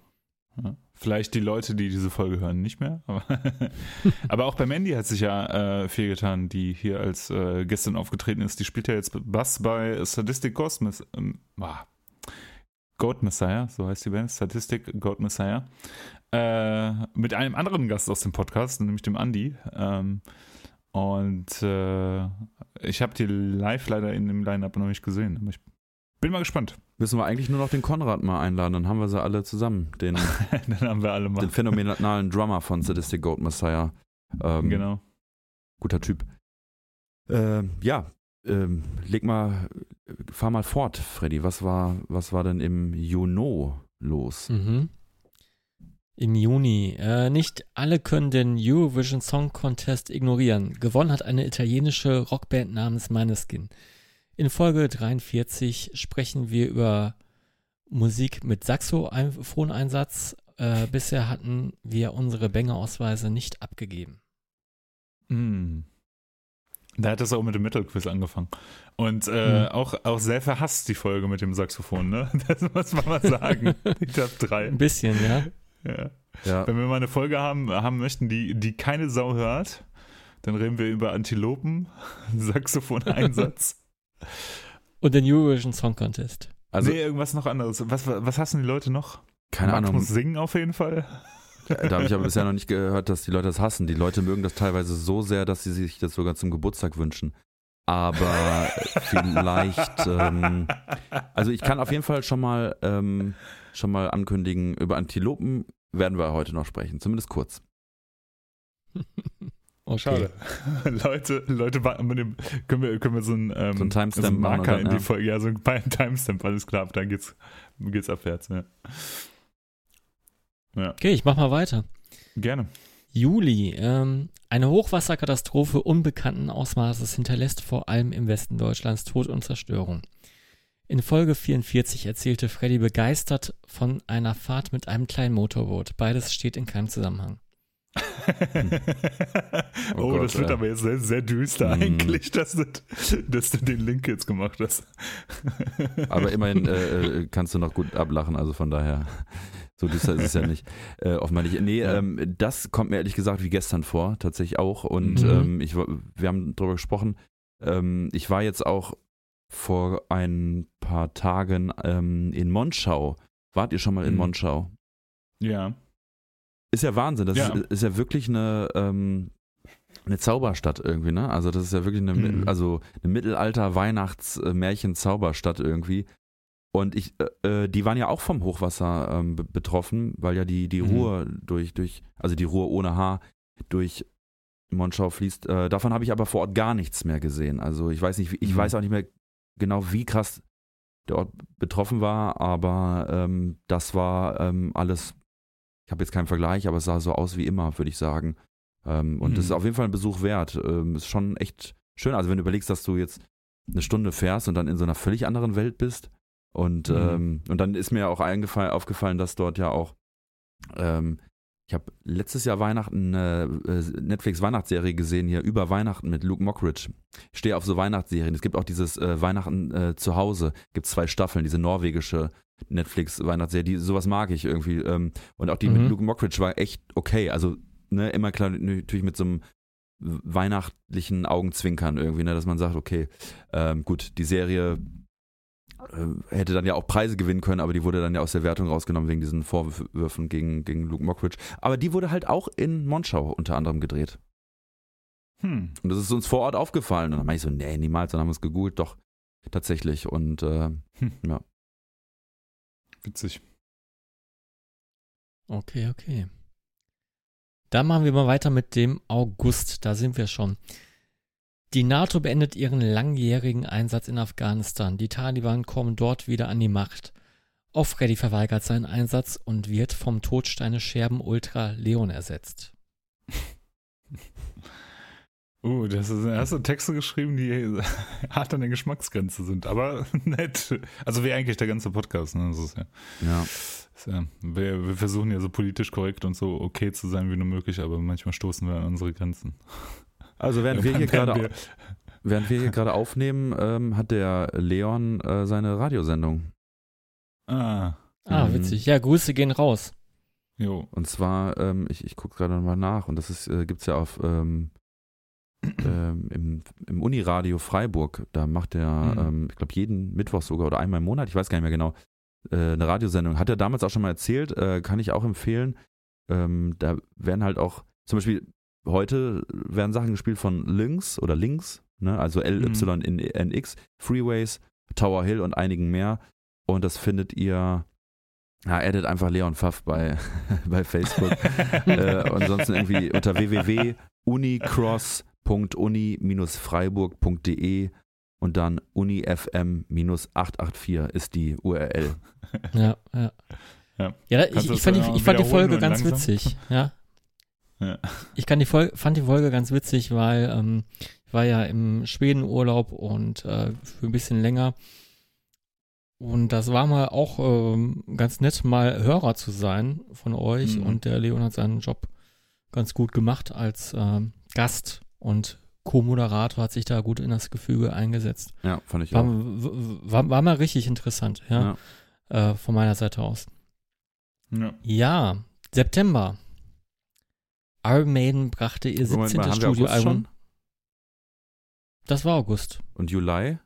Ja. Vielleicht die Leute, die diese Folge hören, nicht mehr. Aber, aber auch bei Mandy hat sich ja äh, viel getan, die hier als äh, Gästin aufgetreten ist. Die spielt ja jetzt Bass bei Sadistic Ghost Mess ähm, ah, Goat Messiah, so heißt die Band, Statistic Goat Messiah. Äh, mit einem anderen Gast aus dem Podcast, nämlich dem Andy. Ähm, und äh, ich habe die live leider in dem Line-Up noch nicht gesehen. Aber ich bin mal gespannt. Müssen wir eigentlich nur noch den Konrad mal einladen, dann haben wir sie alle zusammen. Den, Dann haben wir alle mal. den phänomenalen Drummer von Sadistic Goat Messiah. Ähm, Genau. Guter Typ. Ähm, ja, ähm, leg mal, fahr mal fort, Freddy. Was war, was war denn im Juno los? Mhm. Im Juni. Äh, nicht alle können den Eurovision Song Contest ignorieren. Gewonnen hat eine italienische Rockband namens Maneskin. In Folge 43 sprechen wir über Musik mit Saxophoneinsatz. Äh, bisher hatten wir unsere Bängeausweise nicht abgegeben. Mm. Da hat es auch mit dem Metal Quiz angefangen. Und äh, Mhm. auch, auch sehr verhasst die Folge mit dem Saxophon, ne? Das muss man mal sagen. Die Top 3. Ein bisschen, ja. Ja. Ja, Wenn wir mal eine Folge haben, haben möchten, die, die keine Sau hört, dann reden wir über Antilopen, Saxophon-Einsatz. Und den Eurovision Song Contest. also nee, irgendwas noch anderes. Was, was hassen die Leute noch? keine Max Ahnung. muss singen auf jeden Fall. Da habe ich aber bisher noch nicht gehört, dass die Leute das hassen. Die Leute mögen das teilweise so sehr, dass sie sich das sogar zum Geburtstag wünschen. Aber vielleicht, ähm, also ich kann auf jeden Fall schon mal, ähm, schon mal ankündigen, über Antilopen werden wir heute noch sprechen, zumindest kurz. Okay. Schade. Leute, Leute, dem, können wir, können wir so einen, ähm, So einen Timestamp so einen Marker dann, in die ja. Folge, ja, so einen Timestamp, alles klar, dann geht's, geht's abwärts, ja. Okay, ich mach mal weiter. Gerne. Juli. Ähm, eine Hochwasserkatastrophe unbekannten Ausmaßes hinterlässt vor allem im Westen Deutschlands Tod und Zerstörung. In Folge 44 erzählte Freddy begeistert von einer Fahrt mit einem kleinen Motorboot. Beides steht in keinem Zusammenhang. oh, Oh Gott, das wird ja. aber jetzt sehr, sehr düster Mhm. eigentlich, dass du, dass du den Link jetzt gemacht hast. Aber immerhin äh, äh, kannst du noch gut ablachen, also von daher, so düster ist es ja nicht. Äh, offenbar nicht. Nee, Ja. ähm, das kommt mir ehrlich gesagt wie gestern vor, tatsächlich auch. Und Mhm. ähm, ich, wir haben darüber gesprochen. Ähm, ich war jetzt auch vor ein paar Tagen ähm, in Monschau. Wart ihr schon mal in Mhm. Monschau? ja. Ist ja Wahnsinn. Das Ja. Ist, ist ja wirklich eine, ähm, eine Zauberstadt irgendwie, ne? Also das ist ja wirklich eine, Mhm. also eine Mittelalter-Weihnachts-Märchen-Zauberstadt irgendwie. Und ich, äh, äh, die waren ja auch vom Hochwasser ähm, be- betroffen, weil ja die, die Mhm. Ruhr durch, durch, also die Ruhr ohne Haar durch Monschau fließt. Äh, davon habe ich aber vor Ort gar nichts mehr gesehen. Also ich weiß nicht, ich Mhm. weiß auch nicht mehr genau, wie krass der Ort betroffen war, aber ähm, das war ähm, alles, ich habe jetzt keinen Vergleich, aber es sah so aus wie immer, würde ich sagen. Ähm, und Mhm. das ist auf jeden Fall ein Besuch wert. Ähm, ist schon echt schön. Also wenn du überlegst, dass du jetzt eine Stunde fährst und dann in so einer völlig anderen Welt bist. Und, Mhm. ähm, und dann ist mir auch eingefallen, aufgefallen, dass dort ja auch, ähm, ich habe letztes Jahr Weihnachten eine äh, Netflix-Weihnachtsserie gesehen, hier über Weihnachten mit Luke Mockridge. Ich stehe auf so Weihnachtsserien. Es gibt auch dieses äh, Weihnachten äh, zu Hause, gibt zwei Staffeln, diese norwegische Netflix-Weihnachtsserie, die sowas mag ich irgendwie. Ähm, und auch die Mhm. mit Luke Mockridge war echt okay. Also ne, immer klar natürlich mit so einem weihnachtlichen Augenzwinkern irgendwie, ne? dass man sagt, okay, ähm, gut, die Serie äh, hätte dann ja auch Preise gewinnen können, aber die wurde dann ja aus der Wertung rausgenommen wegen diesen Vorwürfen gegen, gegen Luke Mockridge. Aber die wurde halt auch in Monschau unter anderem gedreht. Hm. Und das ist uns vor Ort aufgefallen. Und dann meinte ich so, nee, niemals. Dann haben wir es gegoogelt, doch, tatsächlich. Und äh, Hm. ja. Witzig. Okay, okay. Dann machen wir mal weiter mit dem August. Da sind wir schon. Die NATO beendet ihren langjährigen Einsatz in Afghanistan. Die Taliban kommen dort wieder an die Macht. Offreddy verweigert seinen Einsatz und wird vom Todsteine Scherben Ultra Leon ersetzt. Uh, das ist, hast du Texte geschrieben, die hart an der Geschmacksgrenze sind, aber nett. Also wie eigentlich der ganze Podcast, ne? Das ist ja, ja. ist ja wir, wir versuchen ja so politisch korrekt und so okay zu sein wie nur möglich, aber manchmal stoßen wir an unsere Grenzen. Also während wir hier gerade während wir hier gerade aufnehmen, ähm, hat der Leon äh, seine Radiosendung. Ah, Ah, Mhm. witzig. Ja, Grüße gehen raus. jo. Und zwar, ähm, ich, ich gucke gerade nochmal nach und das ist, äh, gibt's ja auf ähm, ähm, im, im Uniradio Freiburg. Da macht er, Mhm. ähm, ich glaube, jeden Mittwoch sogar oder einmal im Monat, ich weiß gar nicht mehr genau, äh, eine Radiosendung. Hat er damals auch schon mal erzählt, äh, kann ich auch empfehlen. Ähm, da werden halt auch, zum Beispiel heute werden Sachen gespielt von Lynx oder Links, ne? also LYNX, Freeways, Tower Hill und einigen mehr. Und das findet ihr, ja, addet einfach Leon Pfaff bei, bei Facebook. äh, ansonsten irgendwie unter www.unicross.uni-freiburg.de und dann unifm-884 ist die URL. Ja, ja. Ja. Ja, ich, ich, fand die, ich fand die Folge und ganz langsam? witzig. Ja. Ja. Ich kann die Folge, fand die Folge ganz witzig, weil ähm, ich war ja im Schwedenurlaub und äh, für ein bisschen länger. Und das war mal auch ähm, ganz nett, mal Hörer zu sein von euch. Mhm. Und der Leon hat seinen Job ganz gut gemacht als ähm, Gast und Co-Moderator hat sich da gut in das Gefüge eingesetzt. Ja, fand ich War, auch. war, war mal richtig interessant, ja, Äh, von meiner Seite aus. Ja. Ja, September. Iron Maiden brachte ihr Moment 17. mal, haben wir August Studioalbum. schon? Das war August. Und Juli?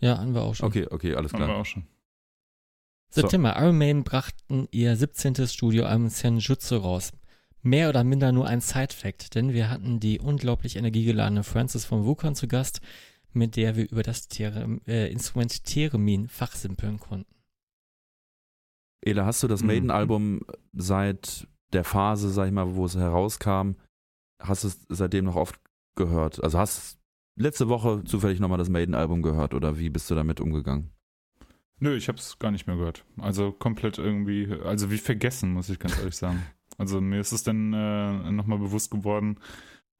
Ja, haben wir auch schon. Okay, okay, alles Haben wir klar. auch schon. September. Iron Maiden brachten ihr 17. Studioalbum Senjutsu raus. Mehr oder minder nur ein Side-Fact, denn wir hatten die unglaublich energiegeladene Frances von Vulkan zu Gast, mit der wir über das There, äh, Instrument Theremin fachsimpeln konnten. Ele, hast du das Mhm. Maiden-Album seit der Phase, sag ich mal, wo es herauskam, hast du es seitdem noch oft gehört? Also hast letzte Woche zufällig nochmal das Maiden-Album gehört oder wie bist du damit umgegangen? Nö, ich hab's gar nicht mehr gehört. Also komplett irgendwie, also wie vergessen, muss ich ganz ehrlich sagen. Also mir ist es dann äh, nochmal bewusst geworden,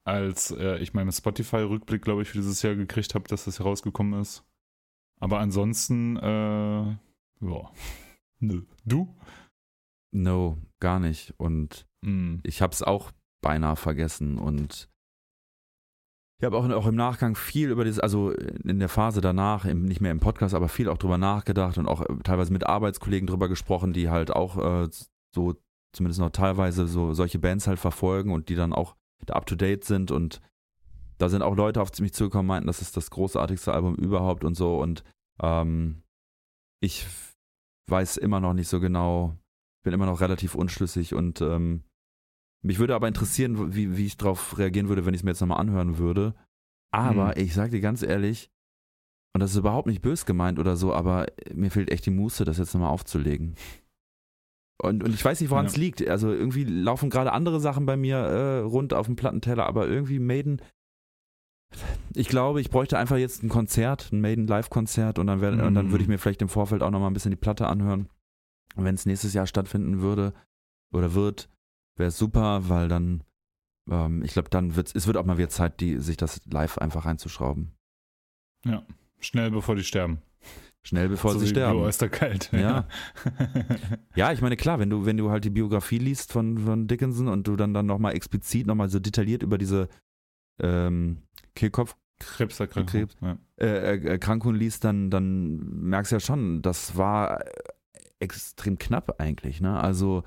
als äh, ich meinen Spotify-Rückblick, glaube ich, für dieses Jahr gekriegt habe, dass das herausgekommen ist. Aber ansonsten, äh, ja, nö. Du? No, gar nicht. Und Mm. ich habe es auch beinahe vergessen und ich habe auch, auch im Nachgang viel über dieses, also in der Phase danach, im, nicht mehr im Podcast, aber viel auch drüber nachgedacht und auch äh, teilweise mit Arbeitskollegen drüber gesprochen, die halt auch äh, so zumindest noch teilweise so solche Bands halt verfolgen und die dann auch da up to date sind und da sind auch Leute auf mich zugekommen, meinten, das ist das großartigste Album überhaupt und so und ähm, ich weiß immer noch nicht so genau, bin immer noch relativ unschlüssig und ähm, mich würde aber interessieren, wie, wie ich darauf reagieren würde, wenn ich es mir jetzt nochmal anhören würde. Aber Mhm. ich sage dir ganz ehrlich, und das ist überhaupt nicht bös gemeint oder so, aber mir fehlt echt die Muße, das jetzt nochmal aufzulegen. Und, und ich weiß nicht, woran es Ja. liegt. Also irgendwie laufen gerade andere Sachen bei mir äh, rund auf dem Plattenteller, aber irgendwie Maiden. Ich glaube, ich bräuchte einfach jetzt ein Konzert, ein Maiden Live-Konzert und dann, wär, und dann Mhm. würde ich mir vielleicht im Vorfeld auch nochmal ein bisschen die Platte anhören. Und wenn es nächstes Jahr stattfinden würde oder wird, wäre es super, weil dann, ähm, ich glaube, dann wird es wird auch mal wieder Zeit, die, sich das live einfach reinzuschrauben. Ja, schnell bevor die sterben. Schnell bevor so sie sterben. Blue Oyster Cult. Ja. Ja, ich meine, klar, wenn du, wenn du halt die Biografie liest von, von Dickinson und du dann, dann nochmal explizit, nochmal so detailliert über diese ähm, Kehlkopf Krebserkrankung. Krebs. Ja. äh, liest, dann, dann merkst du ja schon, das war extrem knapp eigentlich, ne? Also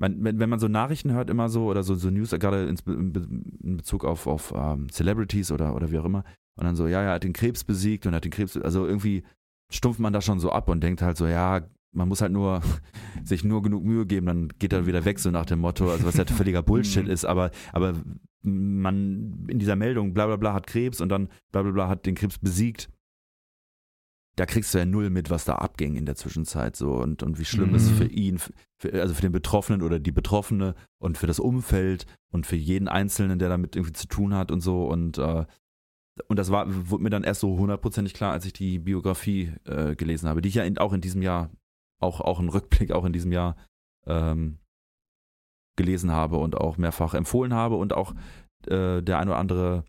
man, wenn, man so Nachrichten hört, immer so, oder so, so News, gerade in Bezug auf, auf ähm, Celebrities oder, oder wie auch immer, und dann so, ja, er hat den Krebs besiegt und hat den Krebs, also irgendwie stumpft man da schon so ab und denkt halt so, ja, man muss halt nur sich nur genug Mühe geben, dann geht er wieder weg, so nach dem Motto, also was ja völliger Bullshit Mhm. ist, aber, aber man in dieser Meldung, bla bla bla, hat Krebs und dann bla bla bla hat den Krebs besiegt. Da kriegst du ja null mit, was da abging in der Zwischenzeit so. Und, und wie schlimm es Mhm. für ihn, für, also für den Betroffenen oder die Betroffene und für das Umfeld und für jeden Einzelnen, der damit irgendwie zu tun hat und so. Und äh, und das war, wurde mir dann erst so hundertprozentig klar, als ich die Biografie äh, gelesen habe, die ich ja in, auch in diesem Jahr, auch, auch im Rückblick, auch in diesem Jahr ähm, gelesen habe und auch mehrfach empfohlen habe. Und auch äh, der ein oder andere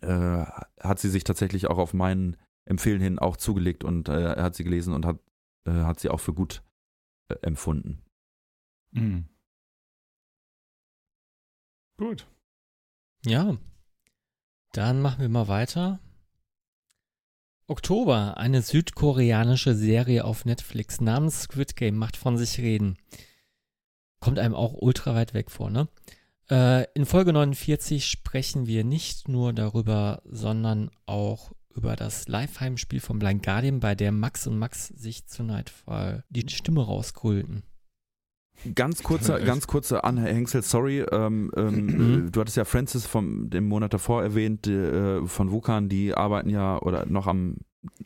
äh, hat sie sich tatsächlich auch auf meinen Empfehlen hin auch zugelegt und äh, er hat sie gelesen und hat, äh, hat sie auch für gut äh, empfunden. Mhm. Gut. Ja. Dann machen wir mal weiter. Oktober. Eine südkoreanische Serie auf Netflix namens Squid Game macht von sich reden. Kommt einem auch ultra weit weg vor, ne? Äh, in Folge 49 sprechen wir nicht nur darüber, sondern auch über das Live-Heimspiel von Blind Guardian, bei der Max und Max sich zu Nightfall die Stimme rauskulten. Ganz kurzer, Echt? ganz kurzer Anhängsel, sorry. Ähm, ähm, Mhm. du hattest ja Francis vom dem Monat davor erwähnt, äh, von Wukan, die arbeiten ja oder noch am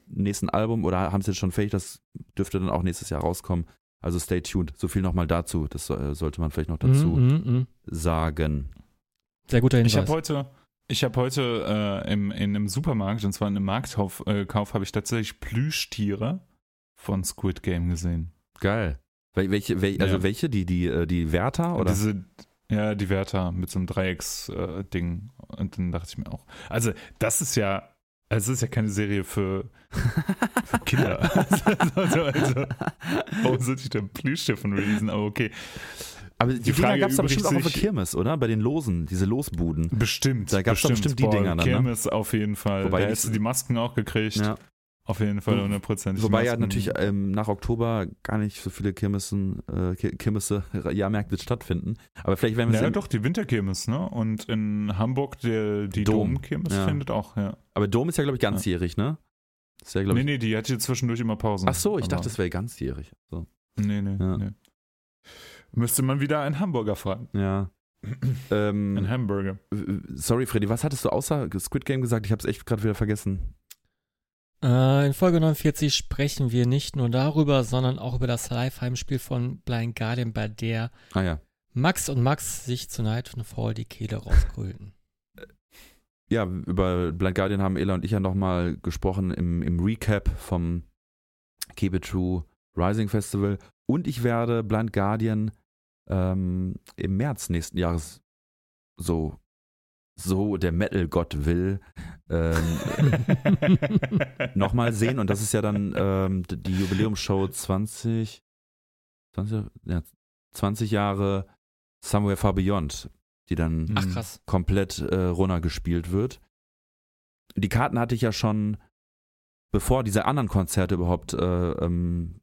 nächsten Album oder haben es jetzt schon fähig, das dürfte dann auch nächstes Jahr rauskommen. Also stay tuned. So viel nochmal dazu. Das äh, sollte man vielleicht noch dazu mhm, mhm. sagen. Sehr guter Hinweis. Ich habe heute, ich habe heute äh, im, in einem Supermarkt, und zwar in einem Marktkauf, äh, habe ich tatsächlich Plüschtiere von Squid Game gesehen. Geil. Wel welche, wel also Ja. welche? Die, die, äh, die Wärter oder? Diese, ja, die Wärter mit so einem Dreiecks-Ding. und dann dachte ich mir auch, also das ist ja, also es ist ja keine Serie für, für Kinder. also, also, warum sollte ich denn Plüschtier von releasen? Aber okay, Aber die, Die Dinger gab es doch bestimmt auch auf der Kirmes, oder? Bei den Losen, diese Losbuden. bestimmt. Da gab's doch bestimmt die Boah, Dinger dann, ne? Kirmes auf jeden Fall. Wobei da die- hättest du die Masken auch gekriegt. Ja. Auf jeden Fall hundertprozentig. Wobei ja Masken. natürlich ähm, nach Oktober gar nicht so viele Kirmessen, äh, Ki- Kirmesse, Jahrmärkte stattfinden. Aber vielleicht werden wir Ja, es. doch, die Winterkirmes, ne? Und in Hamburg der, die Dom. Domkirmes Ja. findet auch, ja. Aber Dom ist ja, glaube ich, ganzjährig, ne? Ist ja, Nee, ich. nee, die hat hier zwischendurch immer Pausen. Ach so, ich dachte, das wäre ganzjährig. So. Nee, nee, Ja. nee. Müsste man wieder einen Hamburger fragen. Ja. Ein ähm, Hamburger. w- sorry, Freddy, was hattest du außer Squid Game gesagt? Ich habe es echt gerade wieder vergessen. Äh, in Folge 49 sprechen wir nicht nur darüber, sondern auch über das Live-Heimspiel von Blind Guardian, bei der Ah ja. Max und Max sich zu Nightfall die Kehle rauskulten. Ja, über Blind Guardian haben Ela und ich ja nochmal gesprochen im, im Recap vom Keep It True Rising Festival. Und ich werde Blind Guardian ähm, im März nächsten Jahres so, so der Metal-Gott will, ähm, nochmal sehen. Und das ist ja dann ähm, die Jubiläumsshow 20, 20, ja, 20 Jahre Somewhere Far Beyond, die dann Ach komplett äh, runtergespielt wird. Die Karten hatte ich ja schon, bevor diese anderen Konzerte überhaupt äh, ähm,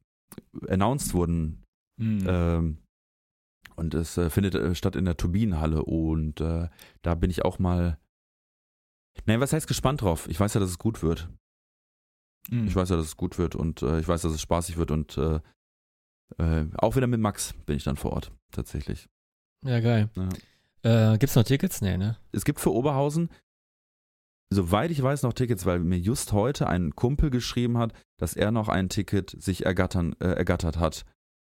announced wurden. Hm. Ähm, und es äh, findet äh, statt in der Turbinenhalle und äh, da bin ich auch mal. Nein, was heißt gespannt drauf? Ich weiß ja, dass es gut wird. Hm. Ich weiß ja, dass es gut wird und äh, ich weiß, dass es spaßig wird und äh, äh, auch wieder mit Max bin ich dann vor Ort, tatsächlich. Ja, geil. Ja. Äh, gibt's noch Tickets? Nee, ne? Es gibt für Oberhausen, soweit ich weiß, noch Tickets, weil mir just heute ein Kumpel geschrieben hat, dass er noch ein Ticket sich ergattern, ergattert hat.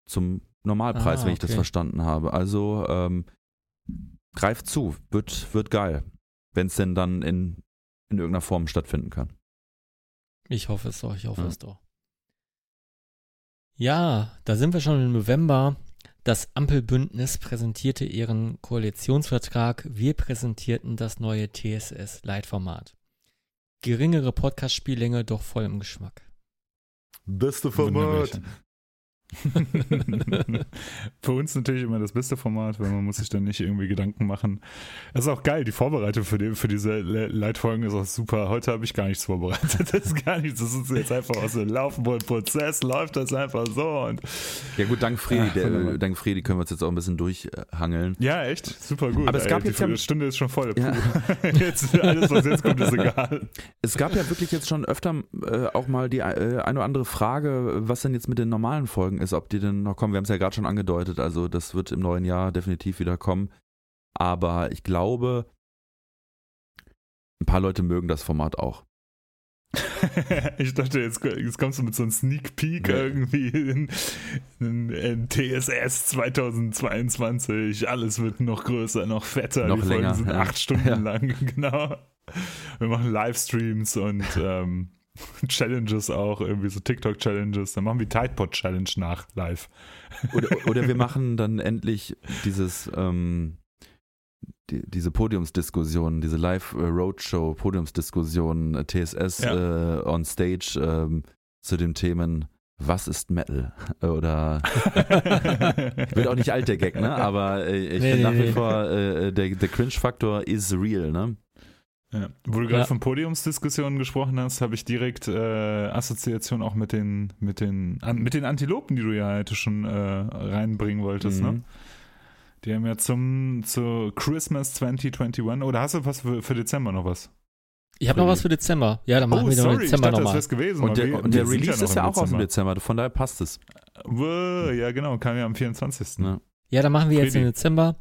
Zum Normalpreis, Ah, wenn ich das okay. verstanden habe. Also ähm, greift zu, wird, wird geil. Wenn es denn dann in, in irgendeiner Form stattfinden kann. Ich hoffe es doch, ich hoffe Ja. es doch. Ja, da sind wir schon im November. Das Ampelbündnis präsentierte ihren Koalitionsvertrag. Wir präsentierten das neue TSS-Leitformat. Geringere Podcast-Spiellänge, doch voll im Geschmack. Beste Wundermärchen. für uns natürlich immer das beste Format, weil man muss sich dann nicht irgendwie Gedanken machen. Das ist auch geil, die Vorbereitung für, die, für diese Leitfolgen ist auch super. Heute habe ich gar nichts vorbereitet. Das ist gar nichts. Das ist jetzt einfach aus dem laufenden Prozess, läuft das einfach so. Und ja gut, dank Fredi, Ach, der, dank Fredi können wir uns jetzt auch ein bisschen durchhangeln. Ja, echt? Super gut. Aber es gab Ey, jetzt die ja, Stunde ist schon voll. Ja. jetzt, alles, was jetzt kommt, ist egal. Es gab ja wirklich jetzt schon öfter äh, auch mal die äh, eine oder andere Frage, was denn jetzt mit den normalen Folgen ist, ob die denn noch kommen. Wir haben es ja gerade schon angedeutet, also das wird im neuen Jahr definitiv wieder kommen. Aber ich glaube, ein paar Leute mögen das Format auch. ich dachte, jetzt, jetzt, kommst du mit so einem Sneak Peek ja. irgendwie in, in, in, TSS 2022. Alles wird noch größer, noch fetter. Noch Die länger. Folgen sind ja. acht Stunden ja. lang, genau. Wir machen Livestreams und ähm, Challenges auch, irgendwie so TikTok-Challenges. Dann machen wir Tide Pod Challenge nach live. Oder, oder wir machen dann endlich dieses, ähm, die, diese Podiumsdiskussion, diese Live-Roadshow, Podiumsdiskussion, äh, TSS ja. äh, on Stage ähm, zu den Themen was ist Metal? Oder wird auch nicht alt der Gag, ne? Aber äh, ich nee, finde nee, nach wie nee. vor äh, der, der Cringe-Faktor is real, ne? Ja. Wo du gerade ja. von Podiumsdiskussionen gesprochen hast, habe ich direkt äh, Assoziation auch mit den, mit den, an, mit den Antilopen, die du ja heute schon äh, reinbringen wolltest, ne? mhm. ne? Die haben ja zum zu Christmas 2021. Oder hast du was für, für Dezember noch was? Ich habe noch was für Dezember. Ja, dann machen oh, wir sorry, noch Dezember nochmal. Das gewesen. Und der, und der Release ja ist ja auch aus dem Dezember, von daher passt es. Ja, genau, kam ja am 24. Ja, ja dann machen wir jetzt im Dezember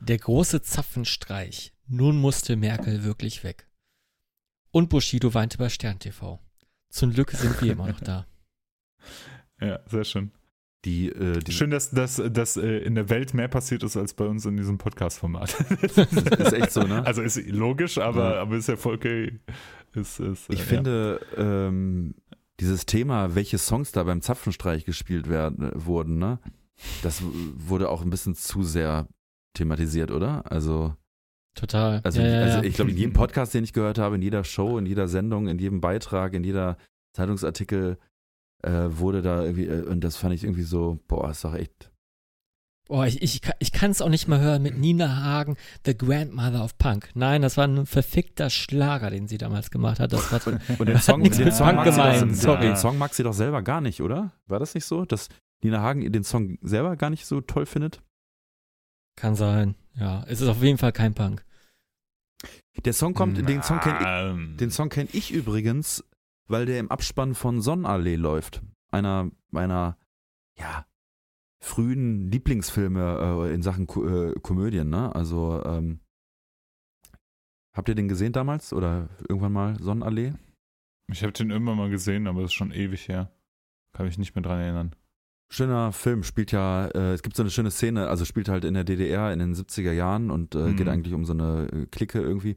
der große Zapfenstreich. Nun musste Merkel wirklich weg. Und Bushido weinte bei Stern TV. Zum Glück sind wir immer noch da. Ja, sehr schön. Die, äh, die Schön, dass, dass, dass äh, in der Welt mehr passiert ist als bei uns in diesem Podcast-Format. ist, ist echt so, ne? Also ist logisch, aber, ja. aber ist ja voll okay. Ist, ist, ich äh, finde, ja. ähm, dieses Thema, welche Songs da beim Zapfenstreich gespielt werden, wurden, ne? Das wurde auch ein bisschen zu sehr thematisiert, oder? Also Total. Also, ja, also ja. ich glaube, in jedem Podcast, den ich gehört habe, in jeder Show, in jeder Sendung, in jedem Beitrag, in jeder Zeitungsartikel äh, wurde da irgendwie, äh, und das fand ich irgendwie so, boah, ist doch echt. Boah, ich, ich, ich kann es auch nicht mal hören mit Nina Hagen, The Grandmother of Punk. Nein, das war ein verfickter Schlager, den sie damals gemacht hat. Das war, und, und den Song, den Song, Punk gemeint, doch, den Song mag sie doch selber gar nicht, oder? War das nicht so, dass Nina Hagen den Song selber gar nicht so toll findet? Kann sein, ja. Es ist auf jeden Fall kein Punk. Der Song kommt, den Song kenne ich, den Song kenn ich übrigens, weil der im Abspann von Sonnenallee läuft. Einer meiner, ja, frühen Lieblingsfilme äh, in Sachen Ko äh, Komödien, ne? Also, ähm, habt ihr den gesehen damals oder irgendwann mal Sonnenallee? Ich habe den irgendwann mal gesehen, aber das ist schon ewig her. Kann mich nicht mehr dran erinnern. Schöner Film, spielt ja, äh, es gibt so eine schöne Szene, also spielt halt in der DDR in den 70er Jahren und äh, mhm. geht eigentlich um so eine äh, Clique irgendwie.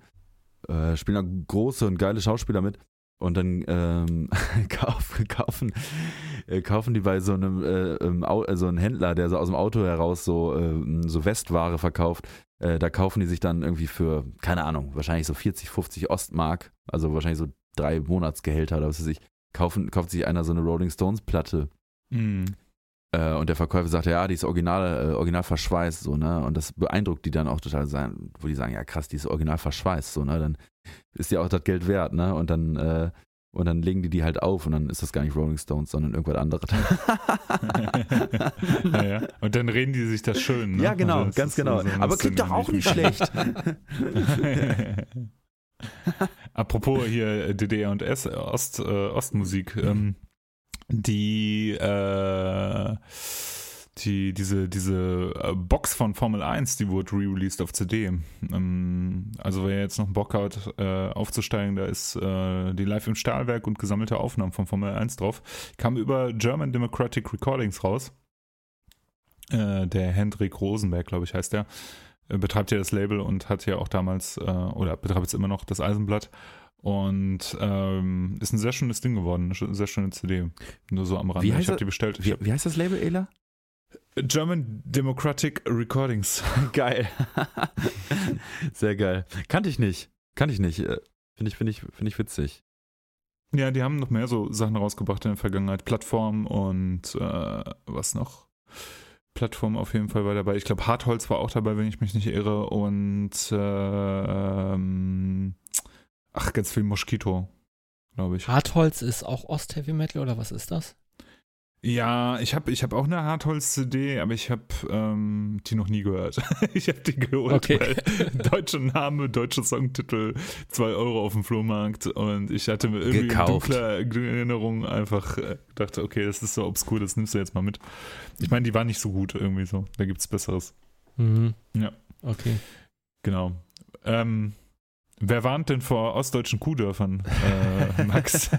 Äh, spielen da große und geile Schauspieler mit. Und dann ähm, kauf, kaufen, äh, kaufen die bei so einem äh, so einem Händler, der so aus dem Auto heraus so, äh, so Westware verkauft, äh, da kaufen die sich dann irgendwie für, keine Ahnung, wahrscheinlich so 40, 50 Ostmark, also wahrscheinlich so drei Monatsgehälter oder was weiß ich, kaufen, kauft sich einer so eine Rolling Stones Platte. Mhm. Äh, und der Verkäufer sagt, ja, die ist original, äh, original verschweißt, so, ne? Und das beeindruckt die dann auch total, sein, wo die sagen, ja krass, die ist original verschweißt, so, ne? Dann ist die auch das Geld wert, ne? Und dann, äh, und dann legen die die halt auf und dann ist das gar nicht Rolling Stones, sondern irgendwas anderes. ja, ja. Und dann reden die sich das schön. Ne? Ja, genau, also ganz genau. So Aber klingt doch auch nicht schlecht. Apropos hier DDR und S, Ost, äh, Ostmusik. Ähm, die, äh, die, diese, diese äh, Box von Formel 1, die wurde re-released auf CD. Ähm, also wer jetzt noch Bock hat, äh, aufzusteigen, da ist äh, die Live im Stahlwerk und gesammelte Aufnahmen von Formel 1 drauf. Kam über German Democratic Recordings raus. Der Hendrik Rosenberg, glaube ich, heißt der. Betreibt ja das Label und hat ja auch damals, oder betreibt jetzt immer noch das Eisenblatt und ähm, ist ein sehr schönes Ding geworden, eine sehr schöne CD. Nur so am Rande. ich habe die bestellt. Wie, wie, heißt das Label, Ela? German Democratic Recordings. Geil. sehr geil. Kannte ich nicht. Kannte ich nicht. Äh, finde ich, finde ich, finde ich witzig. Ja, die haben noch mehr so Sachen rausgebracht in der Vergangenheit. Plattform und äh, was noch? Plattform auf jeden Fall war dabei. Ich glaube, Hartholz war auch dabei, wenn ich mich nicht irre. Und äh, ähm, ach, ganz viel Moskito, glaube ich. Hartholz ist auch Ost-Heavy Metal oder was ist das? Ja, ich habe ich hab auch eine Hartholz-CD, aber ich habe ähm, die noch nie gehört. ich habe die geholt, Okay. deutscher Name, deutscher Songtitel, 2 Euro auf dem Flohmarkt und ich hatte mir irgendwie Gekauft. in dunkler Erinnerung einfach äh, gedacht, okay, das ist so obskur, das nimmst du jetzt mal mit. Ich meine, die war nicht so gut irgendwie so, da gibt's Besseres. Mhm. Ja. Okay. Genau. Ähm, wer warnt denn vor ostdeutschen Kuhdörfern, äh, Max?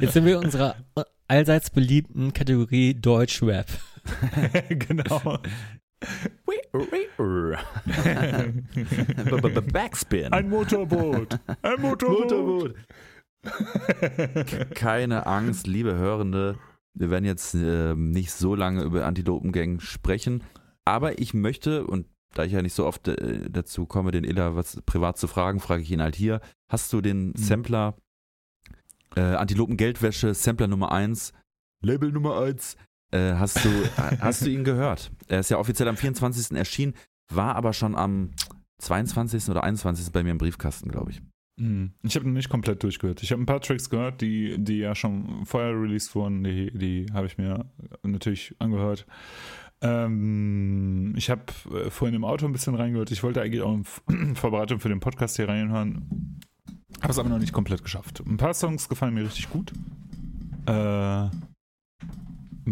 Jetzt sind wir in unserer allseits beliebten Kategorie Deutschrap. genau. Backspin. Ein Motorboot. Ein Motorboot. Keine Angst, liebe Hörende. Wir werden jetzt ähm, nicht so lange über Antilopengang sprechen. Aber ich möchte, und da ich ja nicht so oft äh, dazu komme, den Illa was privat zu fragen, frage ich ihn halt hier. Hast du den Sampler äh, Antilopen Geldwäsche, Sampler Nummer 1, Label Nummer 1, äh, hast, du, hast du ihn gehört? Er ist ja offiziell am 24. erschienen, war aber schon am 22. oder 21. bei mir im Briefkasten, glaube ich. Hm. Ich habe nicht komplett durchgehört. Ich habe ein paar Tracks gehört, die, die ja schon vorher released wurden. Die, die habe ich mir natürlich angehört. Ähm, ich habe äh, vorhin im Auto ein bisschen reingehört. Ich wollte eigentlich auch in Vorbereitung für den Podcast hier reinhören. Habe es aber noch nicht komplett geschafft. Ein paar Songs gefallen mir richtig gut. Äh,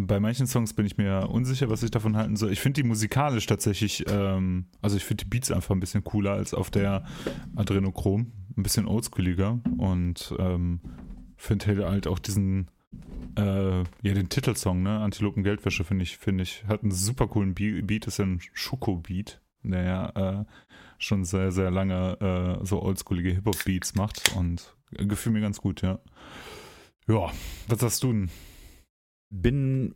bei manchen Songs bin ich mir unsicher, was ich davon halten soll. Ich finde die musikalisch tatsächlich, ähm, also ich finde die Beats einfach ein bisschen cooler als auf der Adrenochrom. Ein bisschen oldschooliger und ähm, finde halt auch diesen, äh, ja, den Titelsong, ne? Antilopen Geldwäsche, finde ich, finde ich, hat einen super coolen Be Beat, ist ja ein Schuko-Beat, der ja äh, schon sehr, sehr lange äh, so oldschoolige Hip-Hop-Beats macht und gefühlt mir ganz gut, ja. Ja, was sagst du denn? bin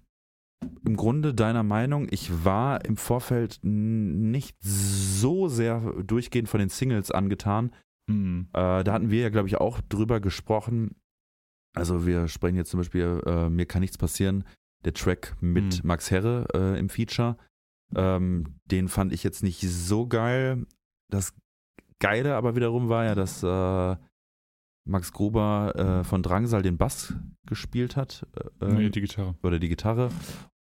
im Grunde deiner Meinung. Ich war im Vorfeld nicht so sehr durchgehend von den Singles angetan. Hm. Äh, da hatten wir ja, glaube ich, auch drüber gesprochen. Also wir sprechen jetzt zum Beispiel äh, Mir kann nichts passieren, der Track mit Hm. Max Herre äh, im Feature. Ähm, den fand ich jetzt nicht so geil. Das Geile aber wiederum war ja, dass äh, Max Gruber äh, von Drangsal den Bass gespielt hat. Äh, nee, die Gitarre. oder die Gitarre.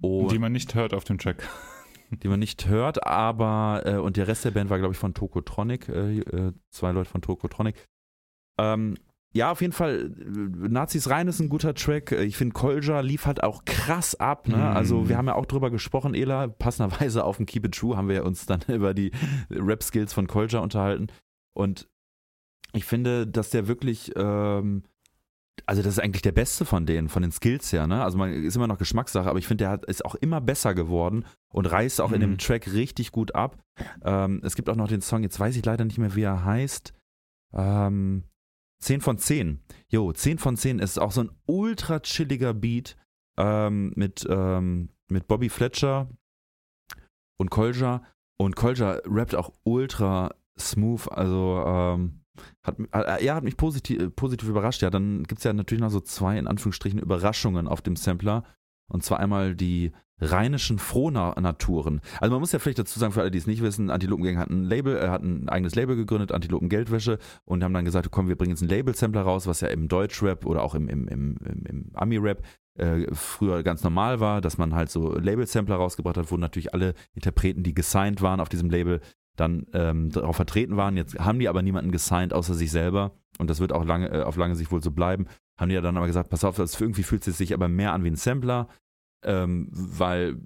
Und Die man nicht hört auf dem Track. die man nicht hört, aber äh, und der Rest der Band war, glaube ich, von Tokotronic, zwei Leute von Tokotronic. Ähm, ja, auf jeden Fall, äh, Nazis rein ist ein guter Track. Äh, Ich finde, Kolja lief halt auch krass ab. Ne? Mhm. Also, wir haben ja auch drüber gesprochen, Ela, passenderweise auf dem Keep It True haben wir uns dann über die Rap-Skills von Kolja unterhalten. Und ich finde, dass der wirklich, ähm, also das ist eigentlich der beste von denen, von den Skills her, ne? Also man ist immer noch Geschmackssache, aber ich finde, der hat, ist auch immer besser geworden und reißt auch in Mhm. dem Track richtig gut ab. Ähm, es gibt auch noch den Song, jetzt weiß ich leider nicht mehr, wie er heißt. Ähm, 10 von 10. Jo, 10 von 10 ist auch so ein ultra chilliger Beat ähm, mit, ähm, mit Bobby Fletcher und Kolja. Und Kolja rappt auch ultra smooth, also ähm, hat, äh, ja, hat mich positiv, positiv überrascht. Ja, dann gibt es ja natürlich noch so zwei, in Anführungsstrichen, Überraschungen auf dem Sampler. Und zwar einmal die rheinischen Frohnaturen. Also man muss ja vielleicht dazu sagen, für alle, die es nicht wissen, Antilopengang hat ein Label, äh, hat ein eigenes Label gegründet, Antilopen Geldwäsche, und haben dann gesagt, komm, wir bringen jetzt einen Label-Sampler raus, was ja im Deutschrap oder auch im, im, im, im, im Ami-Rap äh, früher ganz normal war, dass man halt so Label-Sampler rausgebracht hat, wo natürlich alle Interpreten, die gesigned waren auf diesem Label, dann ähm, darauf vertreten waren. Jetzt haben die aber niemanden gesigned außer sich selber und das wird auch lange, äh, auf lange Sicht wohl so bleiben. Haben die ja dann aber gesagt, pass auf, das irgendwie fühlt es sich aber mehr an wie ein Sampler, ähm, weil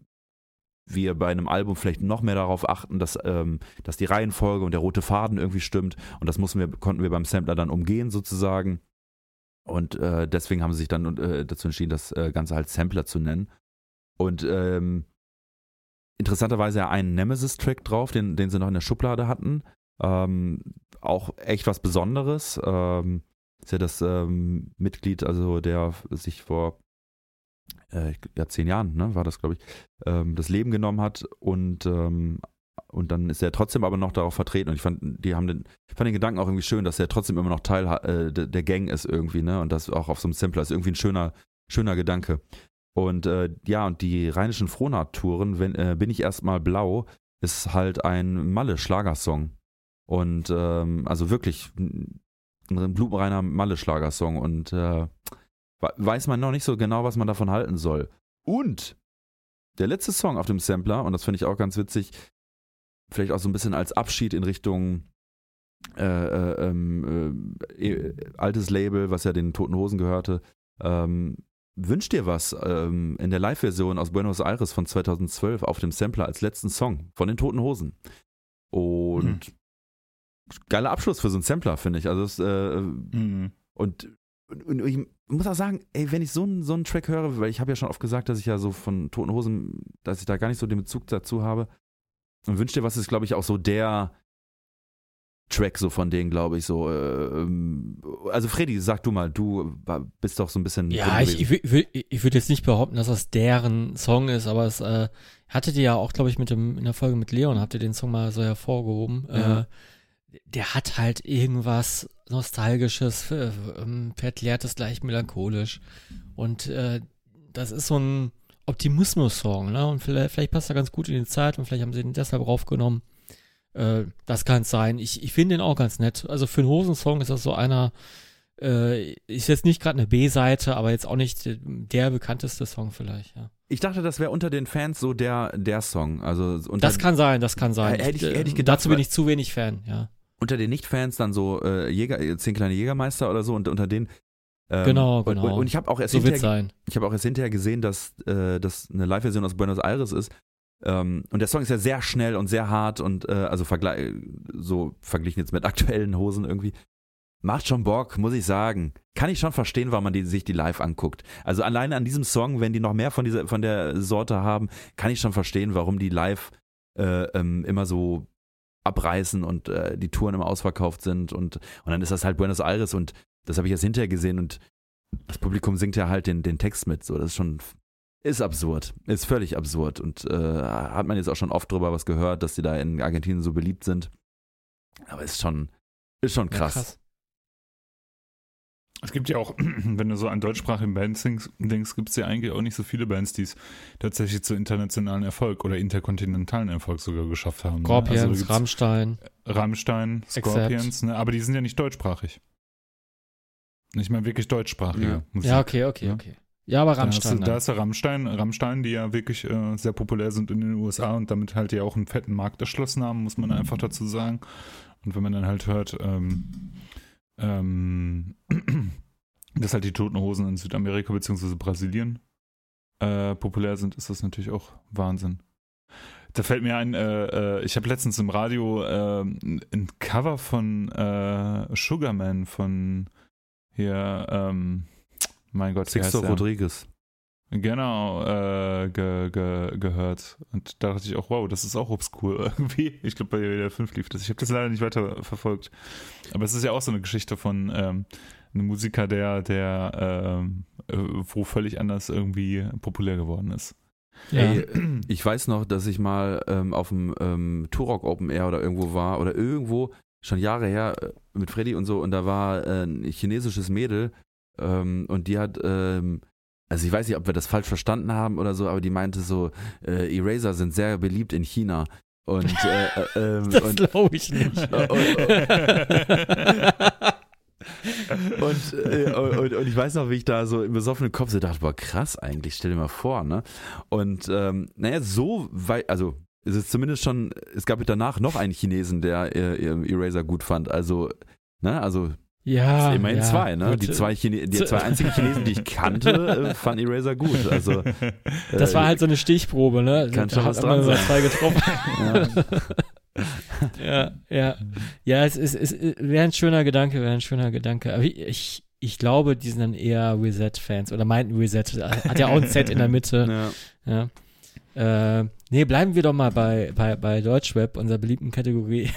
wir bei einem Album vielleicht noch mehr darauf achten, dass, ähm, dass die Reihenfolge und der rote Faden irgendwie stimmt und das mussten wir, konnten wir beim Sampler dann umgehen sozusagen. Und äh, deswegen haben sie sich dann äh, dazu entschieden, das äh, Ganze halt Sampler zu nennen. Und ähm, interessanterweise ja einen Nemesis-Track drauf, den, den sie noch in der Schublade hatten. Ähm, auch echt was Besonderes. Ähm, ist ja das ähm, Mitglied, also der sich vor äh, ja, zehn Jahren, ne, war das, glaube ich, ähm, das Leben genommen hat und ähm, und dann ist er trotzdem aber noch darauf vertreten und ich fand, die haben den, ich fand den Gedanken auch irgendwie schön, dass er trotzdem immer noch Teil äh, der Gang ist irgendwie, ne? Und das auch auf so einem Sampler ist irgendwie ein schöner, schöner Gedanke. Und äh, ja, und die rheinischen Frohnart-Touren, wenn äh, bin ich erstmal blau, ist halt ein Malle-Schlagersong. Und ähm, also wirklich ein, ein blumenreiner Malle-Schlagersong. Und äh, weiß man noch nicht so genau, was man davon halten soll. Und der letzte Song auf dem Sampler, und das finde ich auch ganz witzig, vielleicht auch so ein bisschen als Abschied in Richtung äh, äh, ähm, äh, altes Label, was ja den Toten Hosen gehörte. Ähm, Wünsch dir was ähm, in der Live-Version aus Buenos Aires von 2012 auf dem Sampler als letzten Song von den Toten Hosen. Und hm. Geiler Abschluss für so einen Sampler, finde ich. Also es, äh, mhm. und, und, ich muss auch sagen, ey, wenn ich so einen, so einen Track höre, weil ich habe ja schon oft gesagt, dass ich ja so von Toten Hosen, dass ich da gar nicht so den Bezug dazu habe. Und wünsch dir was ist, glaube ich, auch so der Track so von denen, glaube ich, so. Äh, ähm, also Freddy, sag du mal, du bist doch so ein bisschen. Ja, ich, ich, ich, ich würde jetzt nicht behaupten, dass das deren Song ist, aber es äh, hattet ihr ja auch, glaube ich, mit dem, in der Folge mit Leon, habt ihr den Song mal so hervorgehoben. Ja. Äh, der hat halt irgendwas Nostalgisches, verklärtes, leicht melancholisch. Und äh, das ist so ein Optimismus-Song, ne? Und vielleicht, vielleicht passt er ganz gut in die Zeit und vielleicht haben sie ihn deshalb raufgenommen. Äh, das kann es sein. Ich, ich finde den auch ganz nett. Also für einen Hosensong ist das so einer, äh, ist jetzt nicht gerade eine B-Seite, aber jetzt auch nicht der bekannteste Song vielleicht, ja. Ich dachte, das wäre unter den Fans so der, der Song. Also das kann sein, das kann sein. Hätte ich, hätte ich gedacht, dazu bin ich zu wenig Fan, ja. Unter den Nicht-Fans dann so äh, Jäger, zehn kleine Jägermeister oder so und unter denen ähm, genau, genau. Und, und, ich habe auch erst so hinterher, ich habe auch erst hinterher gesehen, dass äh, das eine Live-Version aus Buenos Aires ist ähm, und der Song ist ja sehr schnell und sehr hart und äh, also vergleich, so verglichen jetzt mit aktuellen Hosen irgendwie. Macht schon Bock, muss ich sagen. Kann ich schon verstehen, warum man die, sich die live anguckt. Also alleine an diesem Song, wenn die noch mehr von dieser, von der Sorte haben, kann ich schon verstehen, warum die live äh, ähm, immer so abreißen und äh, die Touren immer ausverkauft sind und, und dann ist das halt Buenos Aires und das habe ich jetzt hinterher gesehen und das Publikum singt ja halt den, den Text mit. So, das ist schon ist absurd. Ist völlig absurd. Und äh, hat man jetzt auch schon oft drüber was gehört, dass die da in Argentinien so beliebt sind. Aber ist schon, ist schon krass. Ja, krass. Es gibt ja auch, wenn du so an deutschsprachigen Bands denkst, gibt es ja eigentlich auch nicht so viele Bands, die es tatsächlich zu internationalen Erfolg oder interkontinentalen Erfolg sogar geschafft haben. Scorpions, ne? also Rammstein. Rammstein, Scorpions, ne? aber die sind ja nicht deutschsprachig. Nicht mal wirklich deutschsprachige ja. Musik. Ja, okay, okay, okay. Ja, aber Rammstein. Da ist ja Rammstein, Rammstein, die ja wirklich äh, sehr populär sind in den USA und damit halt ja auch einen fetten Markt erschlossen haben, muss man einfach dazu sagen. Und wenn man dann halt hört, ähm, ähm, dass halt die Toten Hosen in Südamerika bzw. Brasilien äh, populär sind, ist das natürlich auch Wahnsinn. Da fällt mir ein, äh, äh ich habe letztens im Radio äh, ein Cover von äh, Sugarman von hier, ähm, mein Gott, Sixto Rodriguez. Genau, äh, ge, ge, gehört. Und da dachte ich auch, wow, das ist auch obskur irgendwie. Ich glaube, bei der 5 lief das. Ich habe das leider nicht weiter verfolgt. Aber es ist ja auch so eine Geschichte von ähm, einem Musiker, der, der ähm, äh, wo völlig anders irgendwie populär geworden ist. Ja. Ey, ich weiß noch, dass ich mal ähm, auf dem ähm, Turok Open Air oder irgendwo war oder irgendwo schon Jahre her äh, mit Freddy und so und da war äh, ein chinesisches Mädel ähm, und die hat, ähm, also ich weiß nicht, ob wir das falsch verstanden haben oder so, aber die meinte so, äh, Eraser sind sehr beliebt in China. Und, äh, äh, ähm, das glaube ich nicht. Und, äh, und, und, ich weiß noch, wie ich da so im besoffenen Kopf so dachte, boah, krass eigentlich, stell dir mal vor, ne? Und ähm, naja, so weit, also es ist zumindest schon, es gab danach noch einen Chinesen, der äh, Eraser gut fand. Also, ne, also ja. Das immerhin ja, zwei, ne? Die zwei, Chine die zwei einzigen Chinesen, die ich kannte, äh, fanden Eraser gut. Also, das äh, war halt so eine Stichprobe, ne? Kann schon was dran sein. Zwei getroffen. ja. ja, ja. Ja, es, es, es wäre ein schöner Gedanke, wäre ein schöner Gedanke. Aber ich, ich glaube, die sind dann eher Reset-Fans oder meinten Reset. Hat ja auch ein Set in der Mitte. Ja. ja. Äh, nee, bleiben wir doch mal bei, bei, bei Deutschrap, unserer beliebten Kategorie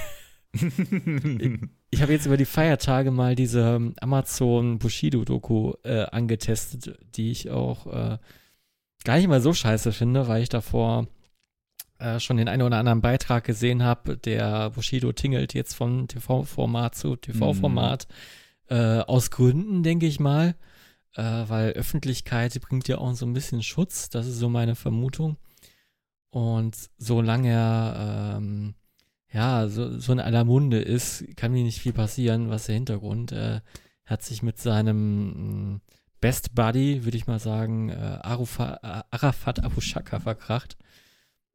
ich habe jetzt über die Feiertage mal diese ähm, Amazon Bushido-Doku äh, angetestet, die ich auch äh, gar nicht mal so scheiße finde, weil ich davor äh, schon den einen oder anderen Beitrag gesehen habe, der Bushido tingelt jetzt von TV-Format zu TV-Format. Mhm. Äh, aus Gründen, denke ich mal. Äh, weil Öffentlichkeit bringt ja auch so ein bisschen Schutz. Das ist so meine Vermutung. Und solange er ähm, ja so, so in aller Munde ist, kann mir nicht viel passieren. Was der Hintergrund? Er hat sich mit seinem Best Buddy, würde ich mal sagen, äh, Arufa, äh, Arafat Abu Shaka verkracht.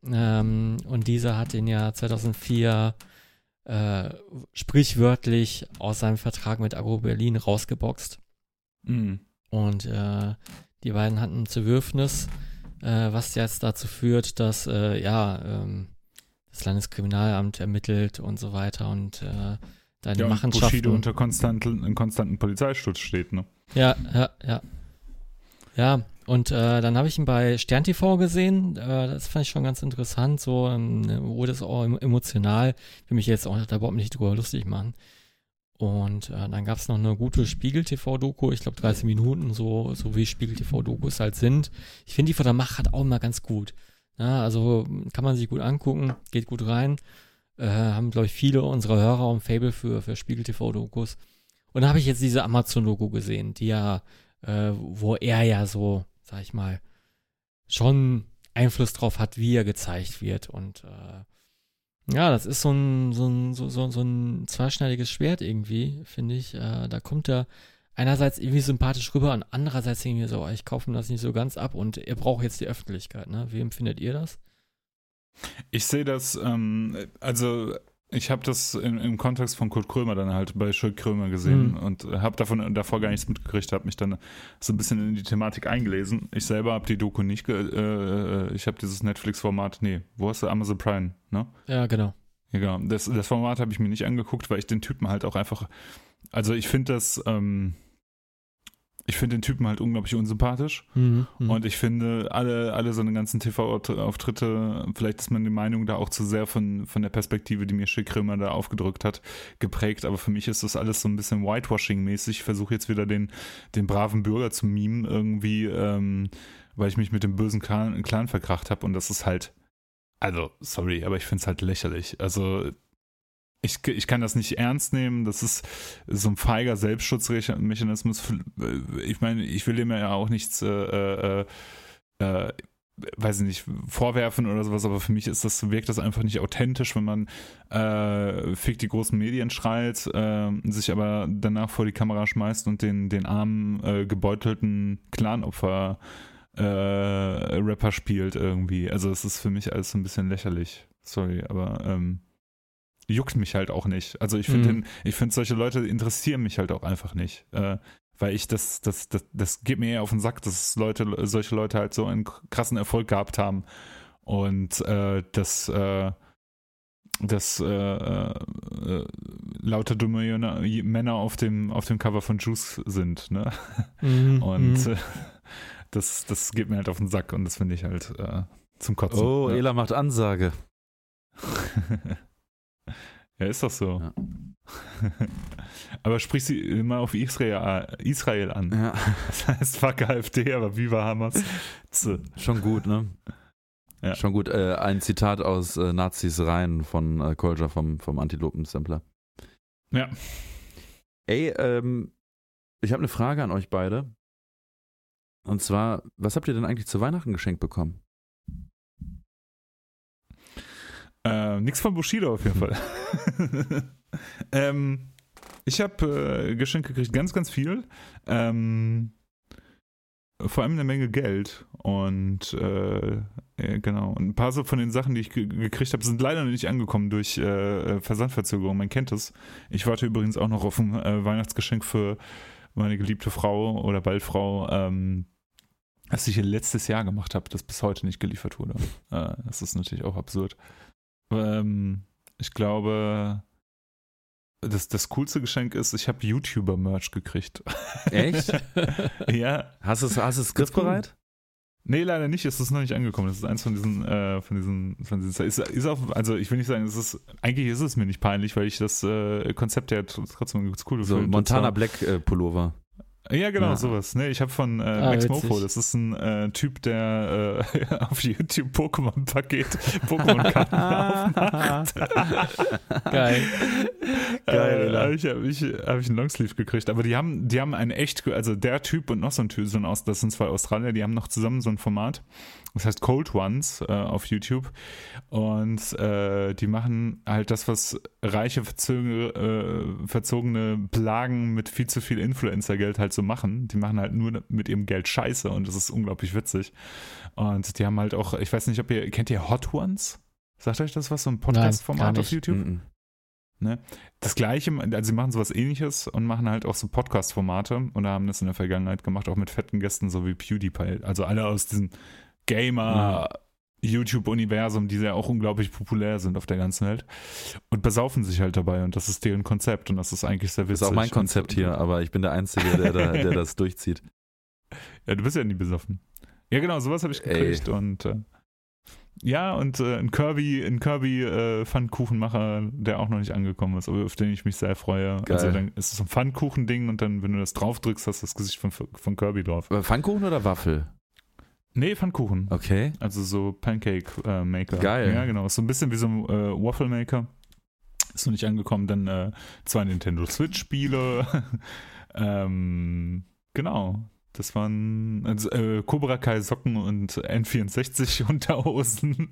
Ähm, und dieser hat ihn ja 2004 äh, sprichwörtlich aus seinem Vertrag mit Agro Berlin rausgeboxt. Mhm. Und äh, die beiden hatten ein Zerwürfnis, äh, was jetzt dazu führt, dass äh, ja ähm, das Landeskriminalamt ermittelt und so weiter und äh, deine ja, Machenschaften. Bushido unter konstanten, konstanten Polizeischutz steht, ne? Ja, ja, ja. Ja, und äh, dann habe ich ihn bei Stern TV gesehen. Äh, das fand ich schon ganz interessant. So ähm, wurde es auch emotional. Ich will mich jetzt auch da überhaupt nicht drüber lustig machen. Und äh, dann gab es noch eine gute Spiegel-TV-Doku, ich glaube 30 Minuten, so, so wie Spiegel-TV-Dokus halt sind. Ich finde die von der Macht auch immer ganz gut. Ja, also kann man sich gut angucken, geht gut rein. Äh, haben, glaube ich, viele unserer Hörer und Fable für, für Spiegel-TV-Dokus. Und dann habe ich jetzt diese Amazon-Logo gesehen, die ja, äh, wo er ja so, sag ich mal, schon Einfluss drauf hat, wie er gezeigt wird. Und äh, ja, das ist so ein, so ein, so, so, so ein zweischneidiges Schwert irgendwie, finde ich. Äh, da kommt er einerseits irgendwie sympathisch rüber und andererseits irgendwie so, oh, ich kaufe ihm das nicht so ganz ab und er braucht jetzt die Öffentlichkeit. Ne? Wie empfindet ihr das? Ich sehe das, ähm, also ich habe das in, im Kontext von Kurt Krömer dann halt bei Schuld Krömer gesehen mhm. und habe davon davor gar nichts mitgekriegt, habe mich dann so ein bisschen in die Thematik eingelesen. Ich selber habe die Doku nicht, ge äh, ich habe dieses Netflix-Format, nee, wo hast du Amazon Prime, ne? Ja, genau. Ja, genau. Das, das Format habe ich mir nicht angeguckt, weil ich den Typen halt auch einfach, also ich finde das, ähm, ich finde den Typen halt unglaublich unsympathisch. Mhm, mh. Und ich finde, alle, alle so eine ganzen TV-Auftritte, vielleicht ist meine Meinung da auch zu sehr von, von der Perspektive, die mir Schick Rimmer da aufgedrückt hat, geprägt. Aber für mich ist das alles so ein bisschen Whitewashing-mäßig. Ich versuche jetzt wieder den, den braven Bürger zu mimen, irgendwie, ähm, weil ich mich mit dem bösen Clan, Clan verkracht habe. Und das ist halt, also, sorry, aber ich finde es halt lächerlich. Also, ich, ich kann das nicht ernst nehmen. Das ist so ein feiger Selbstschutzmechanismus. Ich meine, ich will dem ja auch nichts, äh, äh, äh, weiß ich nicht, vorwerfen oder sowas, aber für mich ist das, wirkt das einfach nicht authentisch, wenn man äh, fick die großen Medien schreit, äh, sich aber danach vor die Kamera schmeißt und den, den armen, äh, gebeutelten Clanopfer äh, Rapper spielt irgendwie. Also es ist für mich alles so ein bisschen lächerlich. Sorry, aber ähm, juckt mich halt auch nicht. Also ich finde, mhm. ich finde solche Leute interessieren mich halt auch einfach nicht. Äh, weil ich das, das, das, das geht mir eher auf den Sack, dass Leute, solche Leute halt so einen krassen Erfolg gehabt haben. Und äh, dass, äh, dass äh, äh, lauter dumme Männer auf dem, auf dem Cover von Juice sind, ne? Mhm. Und mhm. Äh, das, das geht mir halt auf den Sack und das finde ich halt äh, zum Kotzen. Oh, ja. Ela macht Ansage. Ja, ist doch so. Ja. aber sprich sie mal auf Israel, Israel an. Ja. Das heißt fuck AfD, aber Viva Hamas. Schon gut, ne? Ja. Schon gut. Äh, ein Zitat aus äh, Nazis rein von äh, Kolja vom, vom Antilopen-Sampler. Ja. Ey, ähm, ich habe eine Frage an euch beide. Und zwar, was habt ihr denn eigentlich zu Weihnachten geschenkt bekommen? Äh, nix von Bushido auf jeden Fall. ähm, ich habe äh, Geschenke gekriegt, ganz, ganz viel. Ähm, vor allem eine Menge Geld. Und äh, genau. Und ein paar so von den Sachen, die ich gekriegt habe, sind leider noch nicht angekommen durch äh, Versandverzögerung. Man kennt es. Ich warte übrigens auch noch auf ein äh, Weihnachtsgeschenk für meine geliebte Frau oder bald Frau. Ähm, was ich letztes Jahr gemacht habe, das bis heute nicht geliefert wurde. Äh, das ist natürlich auch absurd. Ähm, ich glaube, das, das coolste Geschenk ist, ich habe YouTuber-Merch gekriegt. Echt? ja. Hast du es griffbereit? Nee, leider nicht. Es ist noch nicht angekommen. Das ist eins von diesen, äh, von diesen, von diesen ist, ist auch, also ich will nicht sagen, es ist, eigentlich ist es mir nicht peinlich, weil ich das äh, Konzept ja trotzdem cool finde. So Montana Black äh, Pullover. Ja, genau, Ja. sowas. Ne, ich habe von äh, Ah, Max witzig. Mofo, das ist ein äh, Typ, der äh, auf YouTube Pokémon-Paket, Pokémon-Karten aufmacht. Geil. Geil, äh, Alter. habe ich, hab ich, hab ich einen Longsleeve gekriegt. Aber die haben, die haben einen echt, also der Typ und noch so ein Typ, so ein Aus, das sind zwei Australier, die haben noch zusammen so ein Format. Das heißt Cold Ones äh, auf YouTube. Und äh, die machen halt das, was reiche, verzöge, äh, verzogene Plagen mit viel zu viel Influencer-Geld halt so machen. Die machen halt nur mit ihrem Geld Scheiße und das ist unglaublich witzig. Und die haben halt auch, ich weiß nicht, ob ihr, kennt ihr Hot Ones? Sagt euch das was? So ein Podcast-Format auf. YouTube? Mhm. das gleiche, also sie machen sowas ähnliches und machen halt auch so Podcast-Formate und haben das in der Vergangenheit gemacht, auch mit fetten Gästen, so wie PewDiePie. Also alle aus diesem Gamer-YouTube-Universum, die ja auch unglaublich populär sind auf der ganzen Welt. Und besaufen sich halt dabei und das ist deren Konzept und das ist eigentlich sehr Das witzig. ist auch mein Konzept hier, aber ich bin der Einzige, der, da, der das durchzieht. Ja, du bist ja nie besoffen. Ja, genau, sowas habe ich Ey. gekriegt und äh, ja, und äh, ein Kirby, ein Kirby äh, Pfannkuchenmacher, der auch noch nicht angekommen ist, aber auf den ich mich sehr freue. Geil. Also dann ist es so ein Pfannkuchending und dann, wenn du das draufdrückst, hast du das Gesicht von, von Kirby drauf. Aber Pfannkuchen oder Waffel? Nee, Pfannkuchen. Okay. Also so Pancake äh, Maker. Geil. Ja, genau. Ist so ein bisschen wie so ein äh, Waffle Maker. Ist noch nicht angekommen. Dann äh, zwei Nintendo Switch Spiele. ähm, genau. Das waren also, äh, Cobra Kai Socken und N64 Unterhosen.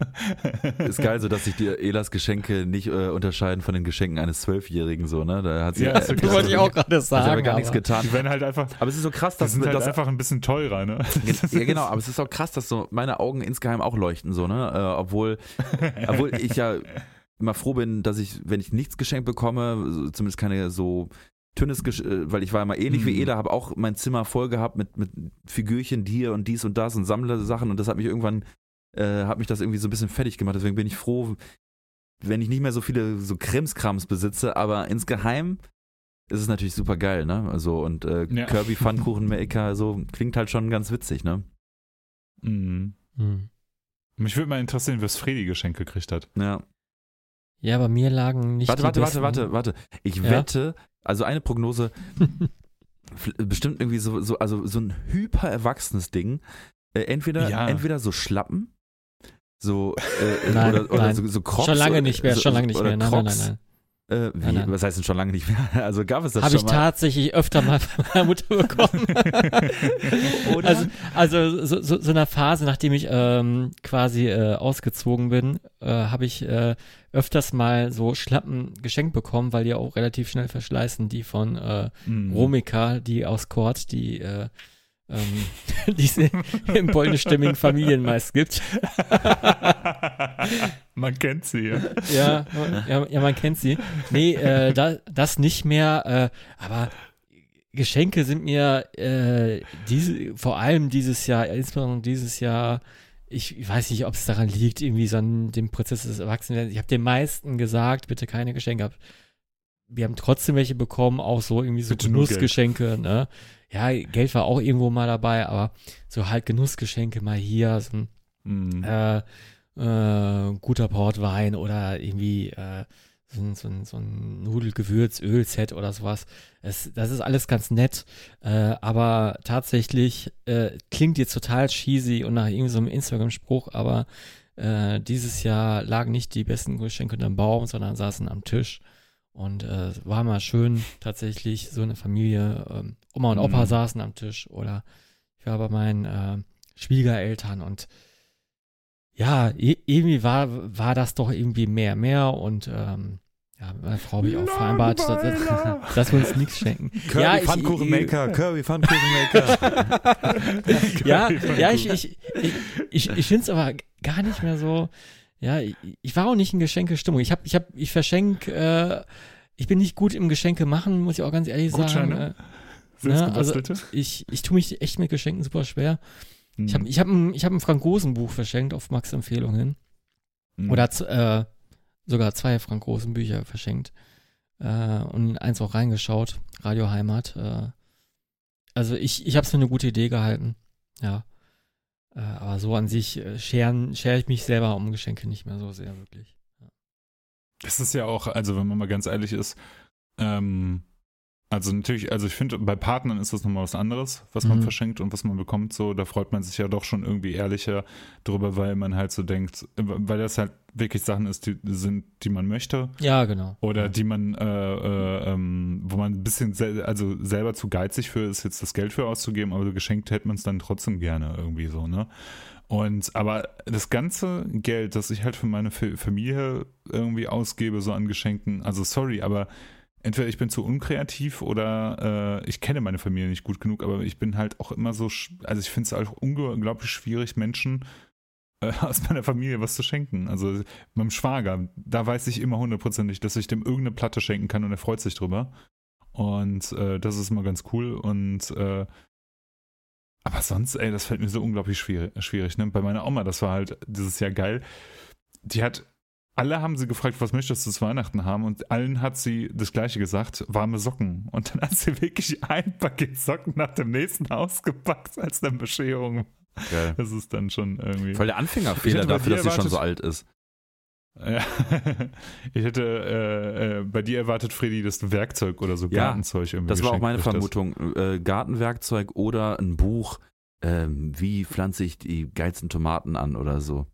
Ist geil, so dass sich die Elas Geschenke nicht äh, unterscheiden von den Geschenken eines Zwölfjährigen, so, ne? Da hat sie, Ja, äh, Das wollte ich auch gerade hat sagen. aber gar nichts getan. Die werden halt einfach. Aber es ist so krass, Die dass, sind halt dass einfach ein bisschen teurer, ne? Ja, genau, aber es ist auch krass, dass so meine Augen insgeheim auch leuchten, so, ne? Äh, obwohl, obwohl ich ja immer froh bin, dass ich, wenn ich nichts geschenkt bekomme, zumindest keine so dünnes, Gesch äh, weil ich war immer ähnlich wie Mhm. Eda, habe auch mein Zimmer voll gehabt mit, mit Figürchen hier und dies und das und Sammlersachen und das hat mich irgendwann, äh, hat mich das irgendwie so ein bisschen fertig gemacht. Deswegen bin ich froh, wenn ich nicht mehr so viele so Krimskrams besitze, aber insgeheim ist es natürlich super geil, ne? Also und äh, Ja. Kirby Pfannkuchen Maker, so klingt halt schon ganz witzig, ne? Mhm. Hm. Mich würde mal interessieren, was Freddy Geschenk gekriegt hat. Ja. Ja, bei mir lagen nicht Warte, die warte, besten. warte, warte, warte. Ich Ja? wette, also eine Prognose, bestimmt irgendwie so, so also so ein hyper erwachsenes Ding. Äh, entweder, Ja. entweder so Schlappen, so äh, Nein, oder, oder nein. so, so Crocs. schon lange nicht mehr, schon lange nicht mehr. Nein, nein, nein, nein. Äh, wie? Was heißt denn schon lange nicht mehr? Also gab es das Habe schon ich mal? tatsächlich öfter mal von meiner Mutter bekommen. Also, also so, so, so einer Phase, nachdem ich ähm, quasi äh, ausgezogen bin, äh, habe ich äh, öfters mal so Schlappen geschenkt bekommen, weil die auch relativ schnell verschleißen, die von äh, Mhm. Romika, die aus Kord, die äh, ähm, die es in polnischstämmigen Familien meist gibt. Man kennt sie, ja. Ja, ja, ja man kennt sie. Nee, äh, da, das nicht mehr, äh, aber Geschenke sind mir äh, diese, vor allem dieses Jahr, insbesondere dieses Jahr, ich, weiß nicht, ob es daran liegt, irgendwie so an dem Prozess des Erwachsenwerdens. Ich habe den meisten gesagt, bitte keine Geschenke. Wir haben trotzdem welche bekommen, auch so irgendwie so Bitte Genussgeschenke, ne? Ja, Geld war auch irgendwo mal dabei, aber so halt Genussgeschenke mal hier, so ein Mhm. äh, äh, guter Portwein oder irgendwie äh, so ein, so ein, so ein Nudelgewürz-Öl-Set oder sowas. Es, das ist alles ganz nett, äh, aber tatsächlich äh, klingt jetzt total cheesy und nach irgendeinem so Instagram-Spruch, aber äh, dieses Jahr lagen nicht die besten Geschenke unterm Baum, sondern saßen am Tisch. Und äh, war mal schön, tatsächlich so eine Familie, ähm, Oma und Opa Mhm. saßen am Tisch oder ich war bei meinen äh, Schwiegereltern und ja, i- irgendwie war, war das doch irgendwie mehr, mehr und ähm, ja, mit meiner Frau habe ich auch vereinbart, dass, Langweiler. dass wir uns nichts schenken. Kirby ja, ich- Pfannkuchenmaker, Kirby Pfannkuchenmaker. ja, ja, ich, ich, ich, ich, ich finde es aber gar nicht mehr so, ja, ich, ich war auch nicht in Geschenkestimmung. Ich habe, ich habe, ich verschenk, äh, ich bin nicht gut im Geschenke machen, muss ich auch ganz ehrlich sagen. Gutscheine? Äh, Selbstgebastelte? ich, ich tue mich echt mit Geschenken super schwer. Ich habe ich hab ein, ich hab ein Frank-Rosen-Buch verschenkt auf Max Empfehlung hin. Mhm. Oder äh, sogar zwei Frank Rosen Bücher verschenkt. Äh, und in eins auch reingeschaut. Radio Heimat. Äh, also ich, ich habe es für eine gute Idee gehalten. Ja. Äh, aber so an sich äh, scheren, schere ich mich selber um Geschenke nicht mehr so sehr wirklich. Das ist ja auch, also wenn man mal ganz ehrlich ist, ähm, Also natürlich, also ich finde, bei Partnern ist das nochmal was anderes, was man Mhm. verschenkt und was man bekommt. So, da freut man sich ja doch schon irgendwie ehrlicher drüber, weil man halt so denkt, weil das halt wirklich Sachen ist, die sind, die man möchte Ja, genau. oder die man, äh, äh, ähm, wo man ein bisschen, sel also selber zu geizig für ist, jetzt das Geld für auszugeben, aber geschenkt hätte man es dann trotzdem gerne irgendwie so, ne? Und aber das ganze Geld, das ich halt für meine Fa- Familie irgendwie ausgebe, so an Geschenken, also sorry, aber entweder ich bin zu unkreativ oder äh, ich kenne meine Familie nicht gut genug, aber ich bin halt auch immer so, also ich finde es auch unglaublich schwierig, Menschen äh, aus meiner Familie was zu schenken. Also meinem Schwager, da weiß ich immer hundertprozentig, dass ich dem irgendeine Platte schenken kann und er freut sich drüber. Und äh, das ist immer ganz cool. Und äh, aber sonst, ey, das fällt mir so unglaublich schwierig. schwierig ne? Bei meiner Oma, das war halt dieses Jahr geil. Die hat, alle haben sie gefragt, was möchtest du zu Weihnachten haben? Und allen hat sie das Gleiche gesagt, warme Socken. Und dann hat sie wirklich ein Paket Socken nach dem nächsten ausgepackt als eine Bescherung. Geil. Das ist dann schon irgendwie. Voll der Anfängerfehler dafür, dass sie schon so alt ist. Ja. Ich hätte äh, äh, bei dir erwartet, Freddy, dass du Werkzeug oder so Ja, Gartenzeug irgendwie Das war auch meine. Vermutung. Äh, Gartenwerkzeug oder ein Buch, ähm, wie pflanze ich die geilsten Tomaten an oder so.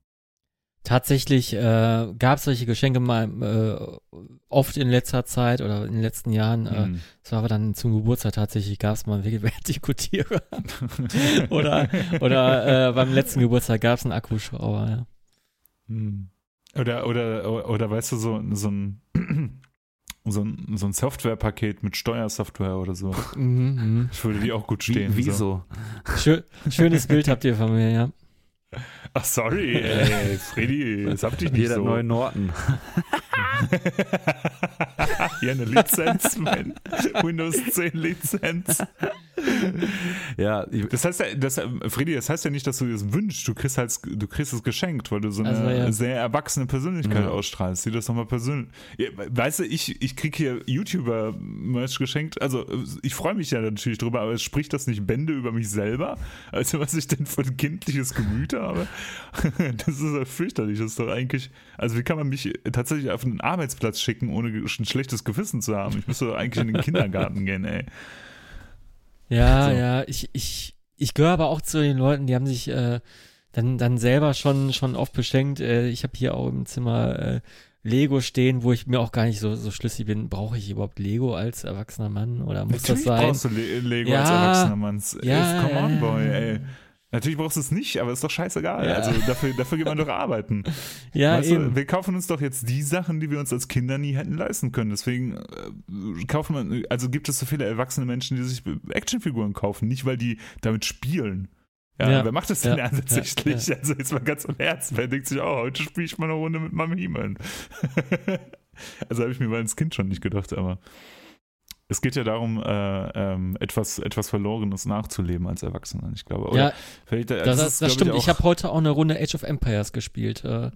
Tatsächlich äh, gab es solche Geschenke mal äh, oft in letzter Zeit oder in den letzten Jahren. Äh, Hm. das war aber dann zum Geburtstag tatsächlich, gab es mal einen Vertikutierer. oder oder äh, beim letzten Geburtstag gab es einen Akkuschrauber. Ja. Oder, oder, oder, oder weißt du, so, so ein so ein, so ein Softwarepaket mit Steuersoftware oder so. Mhm, mhm. Ich würde die auch gut Wie, stehen. wieso? Schö schönes Bild habt ihr von mir, ja. Ach, sorry, ey, Freddy, das habt ihr nicht Jeder so. neue Norton. Hier eine Lizenz, mein Windows 10 Lizenz. Ja, ich, Das heißt ja, das, Freddy, das heißt ja nicht, dass du dir das wünschst. Du kriegst halt, du kriegst es geschenkt, weil du so eine Also, ja. sehr erwachsene Persönlichkeit Ja. ausstrahlst. Sieh das doch mal persönlich. Ja, weißt du, ich, ich krieg hier YouTuber-Merch geschenkt. Also, ich freue mich ja natürlich drüber, aber es spricht das nicht Bände über mich selber? Also, was ich denn für ein kindliches Gemüt habe? Das ist ja fürchterlich. Das ist doch eigentlich, also, wie kann man mich tatsächlich auf einen Arbeitsplatz schicken, ohne ein schlechtes Gewissen zu haben? Ich müsste doch eigentlich in den Kindergarten gehen, ey. Ja, So. ja, ich, ich, ich gehöre aber auch zu den Leuten, die haben sich äh, dann, dann selber schon, schon oft beschenkt. Äh, ich habe hier auch im Zimmer äh, Lego stehen, wo ich mir auch gar nicht so, so schlüssig bin. Brauche ich überhaupt Lego als erwachsener Mann oder muss Natürlich das sein? brauchst du Le Lego Ja. als Erwachsener Mann. Ja, come on, ja, boy, ja. ey. Natürlich brauchst du es nicht, aber ist doch scheißegal. Ja. Also dafür, dafür geht man doch arbeiten. Ja, weißt eben. du, wir kaufen uns doch jetzt die Sachen, die wir uns als Kinder nie hätten leisten können. Deswegen äh, kaufen wir, also gibt es so viele erwachsene Menschen, die sich Actionfiguren kaufen, nicht weil die damit spielen. Ja, Ja. wer macht das denn Ja. tatsächlich? Ja. Also jetzt mal ganz im Ernst, wer denkt sich, oh, heute spiele ich mal eine Runde mit meinem He-Man. also habe ich mir mal als Kind schon nicht gedacht, aber es geht ja darum, äh, ähm, etwas, etwas Verlorenes nachzuleben als Erwachsener, ich glaube. Oder Ja, vielleicht, äh, das, das, ist, glaub stimmt. Ich, auch- habe heute auch eine Runde Age of Empires gespielt, äh,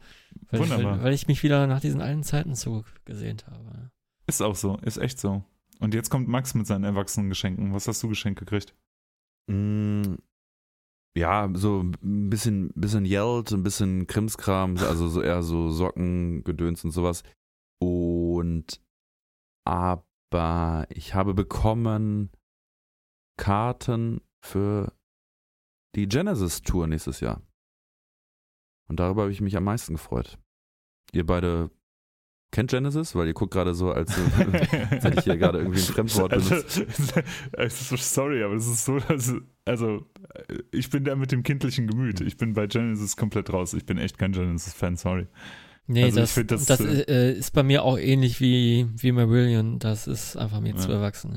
weil, Wunderbar. weil, weil ich mich wieder nach diesen alten Zeiten zurückgesehnt habe. Ist auch so, ist echt so. Und jetzt kommt Max mit seinen erwachsenen Geschenken. Was hast du geschenkt gekriegt? Mm, ja, so ein bisschen, bisschen Yelled, ein bisschen Krimskram, also so eher so Socken, Gedöns und sowas. Und aber ich habe bekommen Karten für die Genesis Tour nächstes Jahr. Und darüber habe ich mich am meisten gefreut. Ihr beide kennt Genesis, weil ihr guckt gerade so, als, als hätte ich hier gerade irgendwie ein Fremdwort benutzt. Also, sorry, aber das ist so, dass, also ich bin der mit dem kindlichen Gemüt. Ich bin bei Genesis komplett raus. Ich bin echt kein Genesis-Fan, sorry. Nee, Also ich das, das, das, äh, äh, ist bei mir auch ähnlich wie, wie Marillion. Das ist einfach mir Ja. zu erwachsen,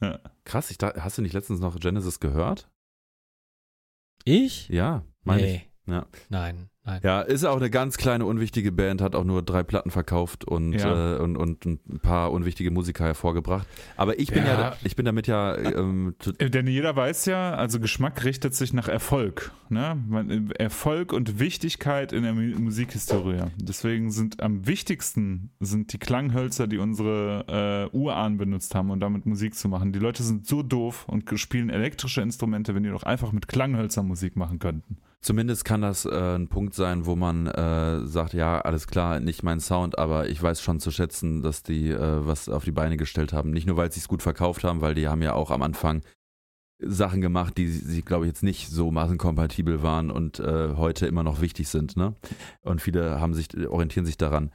ja. Krass, ich dachte, hast du nicht letztens noch Genesis gehört? Ich? Ja, meine ich. nee. Ja. Nein, nein. Ja, ist auch eine ganz kleine, unwichtige Band, hat auch nur drei Platten verkauft und, Ja. äh, und, und ein paar unwichtige Musiker hervorgebracht. Aber ich bin ja, Ja. da, ich bin damit ja ähm, Äh, Denn jeder weiß ja, also Geschmack richtet sich nach Erfolg. Ne? Erfolg und Wichtigkeit in der Mu- Musikhistorie. Deswegen sind am wichtigsten sind die Klanghölzer, die unsere äh, Urahnen benutzt haben, um damit Musik zu machen. Die Leute sind so doof und spielen elektrische Instrumente, wenn die doch einfach mit Klanghölzern Musik machen könnten. Zumindest kann das äh, ein Punkt sein, wo man äh, sagt, ja, alles klar, nicht mein Sound, aber ich weiß schon zu schätzen, dass die äh, was auf die Beine gestellt haben. Nicht nur, weil sie es gut verkauft haben, weil die haben ja auch am Anfang Sachen gemacht, die sie, glaube ich, jetzt nicht so massenkompatibel waren und äh, heute immer noch wichtig sind. Ne? Und viele haben sich, orientieren sich daran.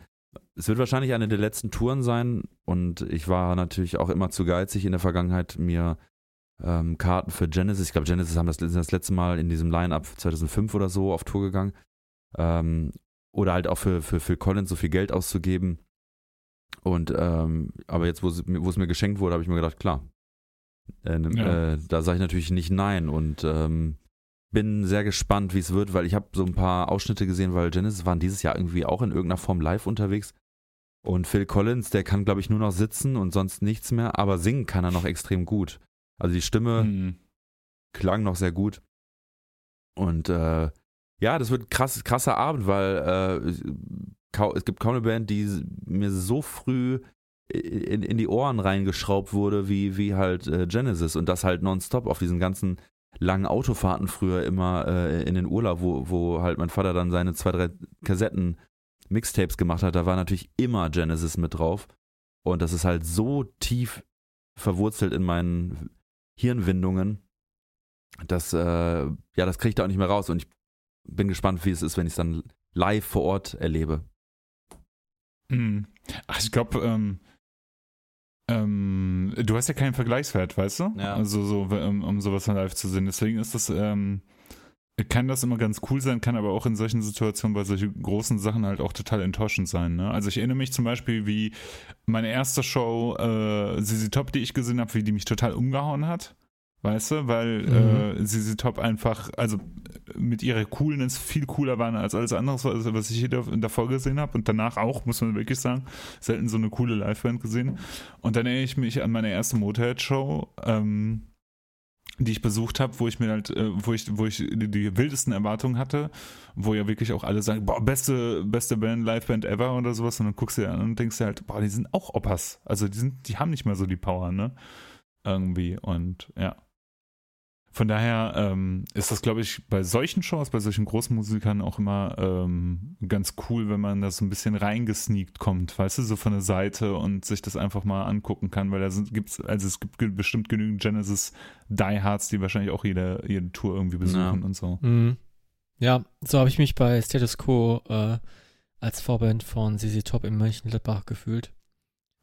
Es wird wahrscheinlich eine der letzten Touren sein und ich war natürlich auch immer zu geizig in der Vergangenheit, mir ähm, Karten für Genesis, ich glaube Genesis haben das, das letzte Mal in diesem Line-Up 2005 oder so auf Tour gegangen. Ähm, oder halt auch für, für Phil Collins so viel Geld auszugeben. Und ähm, aber jetzt, wo es, wo es mir geschenkt wurde, habe ich mir gedacht, klar, äh, ja. äh, da sage ich natürlich nicht nein und ähm, bin sehr gespannt, wie es wird, weil ich habe so ein paar Ausschnitte gesehen, weil Genesis waren dieses Jahr irgendwie auch in irgendeiner Form live unterwegs. Und Phil Collins, der kann, glaube ich, nur noch sitzen und sonst nichts mehr, aber singen kann er noch extrem gut. Also die Stimme mhm. klang noch sehr gut. Und äh, ja, das wird ein krass, krasser Abend, weil äh, es gibt kaum eine Band, die mir so früh in, in die Ohren reingeschraubt wurde, wie, wie halt äh, Genesis und das halt nonstop auf diesen ganzen langen Autofahrten früher immer äh, in den Urlaub, wo, wo halt mein Vater dann seine zwei, drei Kassetten Mixtapes gemacht hat, da war natürlich immer Genesis mit drauf. Und das ist halt so tief verwurzelt in meinen Hirnwindungen, dass, äh, ja, das kriege ich da auch nicht mehr raus. Und ich bin gespannt, wie es ist, wenn ich es dann live vor Ort erlebe. Hm. Ach, ich glaube, ähm, ähm, du hast ja keinen Vergleichswert, weißt du? Ja. Also so, um, um sowas live zu sehen. Deswegen ist das, ähm, kann das immer ganz cool sein, kann aber auch in solchen Situationen bei solchen großen Sachen halt auch total enttäuschend sein. Ne? Also ich erinnere mich zum Beispiel, wie meine erste Show, äh, Sisi Top, die ich gesehen habe, wie die mich total umgehauen hat. Weißt du, weil mhm. äh, Sisi Top einfach, also mit ihrer Coolness viel cooler waren als alles andere, was ich hier davor gesehen habe und danach auch, muss man wirklich sagen, selten so eine coole Liveband gesehen. Und dann erinnere ich mich an meine erste Motorhead-Show, ähm, die ich besucht habe, wo ich mir halt, äh, wo ich, wo ich die, die, wildesten Erwartungen hatte, wo ja wirklich auch alle sagen, boah, beste, beste Band, Liveband ever oder sowas, und dann guckst du dir an und denkst dir halt, boah, die sind auch Oppas. Also die sind, die haben nicht mehr so die Power, ne? Irgendwie. Und ja. Von daher ähm, ist das, glaube ich, bei solchen Shows, bei solchen großen Musikern auch immer ähm, ganz cool, wenn man da so ein bisschen reingesneakt kommt, weißt du, so von der Seite und sich das einfach mal angucken kann, weil da gibt es, also es gibt bestimmt genügend Genesis Diehards, die wahrscheinlich auch jede, jede Tour irgendwie besuchen ja. und so. Mhm. Ja, so habe ich mich bei Status Quo äh, als Vorband von CC Top in Mönchengladbach gefühlt.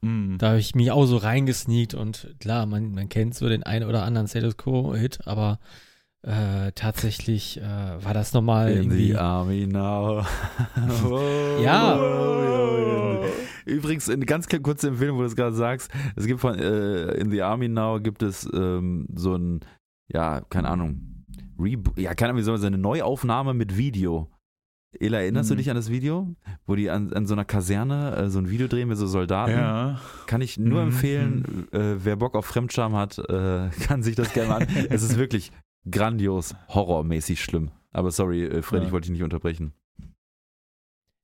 Mm. Da habe ich mich auch so reingesneakt und klar, man, man kennt so den einen oder anderen Status Quo-Hit, aber äh, tatsächlich äh, war das nochmal In irgendwie. the army now. ja. Übrigens, eine ganz kurze Empfehlung, wo du es gerade sagst. Es gibt von äh, In the Army Now gibt es ähm, so ein, ja, keine Ahnung, Rebo ja, keine Ahnung, wie soll man sagen, eine Neuaufnahme mit Video. Ela, erinnerst mhm. du dich an das Video, wo die an, an so einer Kaserne äh, so ein Video drehen mit so Soldaten? Ja. Kann ich nur mhm. empfehlen, äh, wer Bock auf Fremdscham hat, äh, kann sich das gerne mal an. es ist wirklich grandios, horrormäßig schlimm. Aber sorry, äh, Freddy, ja. ich wollte dich nicht unterbrechen.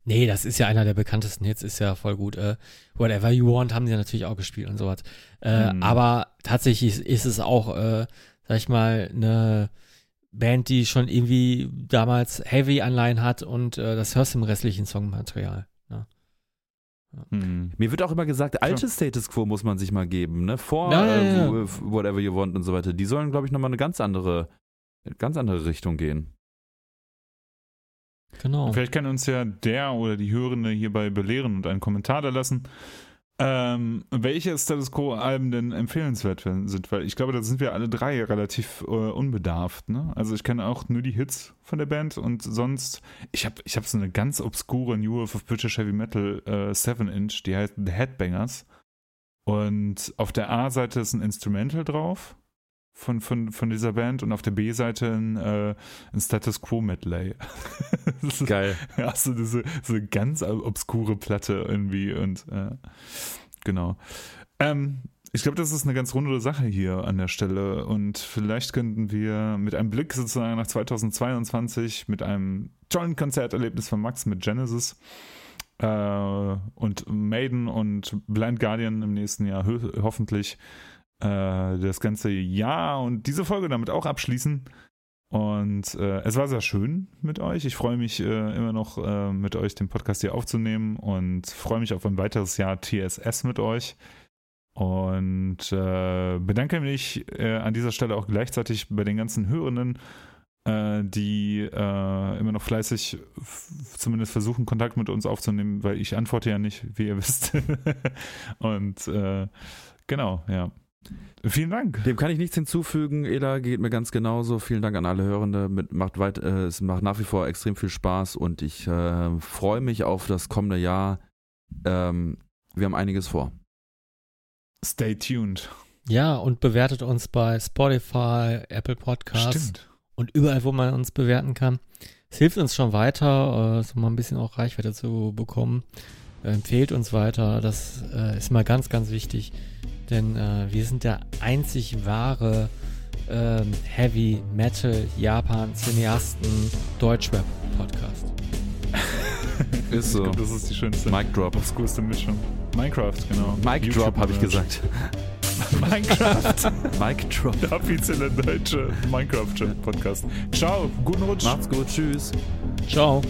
Nee, das ist ja einer der bekanntesten Hits, ist ja voll gut. Äh, Whatever You Want haben sie natürlich auch gespielt und sowas. Äh, mhm. Aber tatsächlich ist es auch, äh, sag ich mal, eine Band, die schon irgendwie damals Heavy-Anleihen hat und äh, das hörst du im restlichen Songmaterial. Ne? Ja. Hm. Mir wird auch immer gesagt, alte Status Quo muss man sich mal geben, ne? Vor ja, ja, äh, Whatever You Want und so weiter. Die sollen, glaube ich, nochmal eine ganz andere, ganz andere Richtung gehen. Genau. Vielleicht kann uns ja der oder die Hörende hierbei belehren und einen Kommentar da lassen, ähm, welche Status Quo-Alben denn empfehlenswert sind, weil ich glaube, da sind wir alle drei relativ äh, unbedarft. Ne? Also ich kenne auch nur die Hits von der Band und sonst, ich habe ich hab so eine ganz obskure New Wave of British Heavy Metal äh, 7-Inch, die heißt The Headbangers. Und auf der A-Seite ist ein Instrumental drauf von, von, von dieser Band und auf der B-Seite ein, äh, ein Status Quo Medley. Geil. Ja, so diese, so eine ganz obskure Platte irgendwie und äh, genau. Ähm, ich glaube, das ist eine ganz runde Sache hier an der Stelle und vielleicht könnten wir mit einem Blick sozusagen nach 2022 mit einem tollen Konzerterlebnis von Max mit Genesis äh, und Maiden und Blind Guardian im nächsten Jahr ho hoffentlich äh, das ganze Jahr und diese Folge damit auch abschließen. Und äh, es war sehr schön mit euch. Ich freue mich äh, immer noch äh, mit euch den Podcast hier aufzunehmen und freue mich auf ein weiteres Jahr TSS mit euch. Und äh, bedanke mich äh, an dieser Stelle auch gleichzeitig bei den ganzen Hörenden, die immer noch fleißig zumindest versuchen, Kontakt mit uns aufzunehmen, weil ich antworte ja nicht, wie ihr wisst. und genau, ja. Vielen Dank. Dem kann ich nichts hinzufügen. Ela geht mir ganz genauso. Vielen Dank an alle Hörende. Mit, macht weit, äh, es macht nach wie vor extrem viel Spaß und ich äh, freue mich auf das kommende Jahr. Ähm, wir haben einiges vor. Stay tuned. Ja, und bewertet uns bei Spotify, Apple Podcasts Stimmt. und überall, wo man uns bewerten kann. Es hilft uns schon weiter, äh, so mal ein bisschen auch Reichweite zu bekommen. Empfehlt uns weiter. Das äh, ist mal ganz, ganz wichtig. Denn äh, wir sind der einzig wahre ähm, Heavy Metal Japan Cineasten Deutschrap Podcast. Ist so. Das ist die schönste, Mic Drop. obskurste Mischung. Minecraft, genau. Mic Drop habe ich gesagt. Minecraft. Mic Drop. Der offizielle deutsche Minecraft-Podcast. Ciao, guten Rutsch. Macht's gut. Tschüss. Ciao.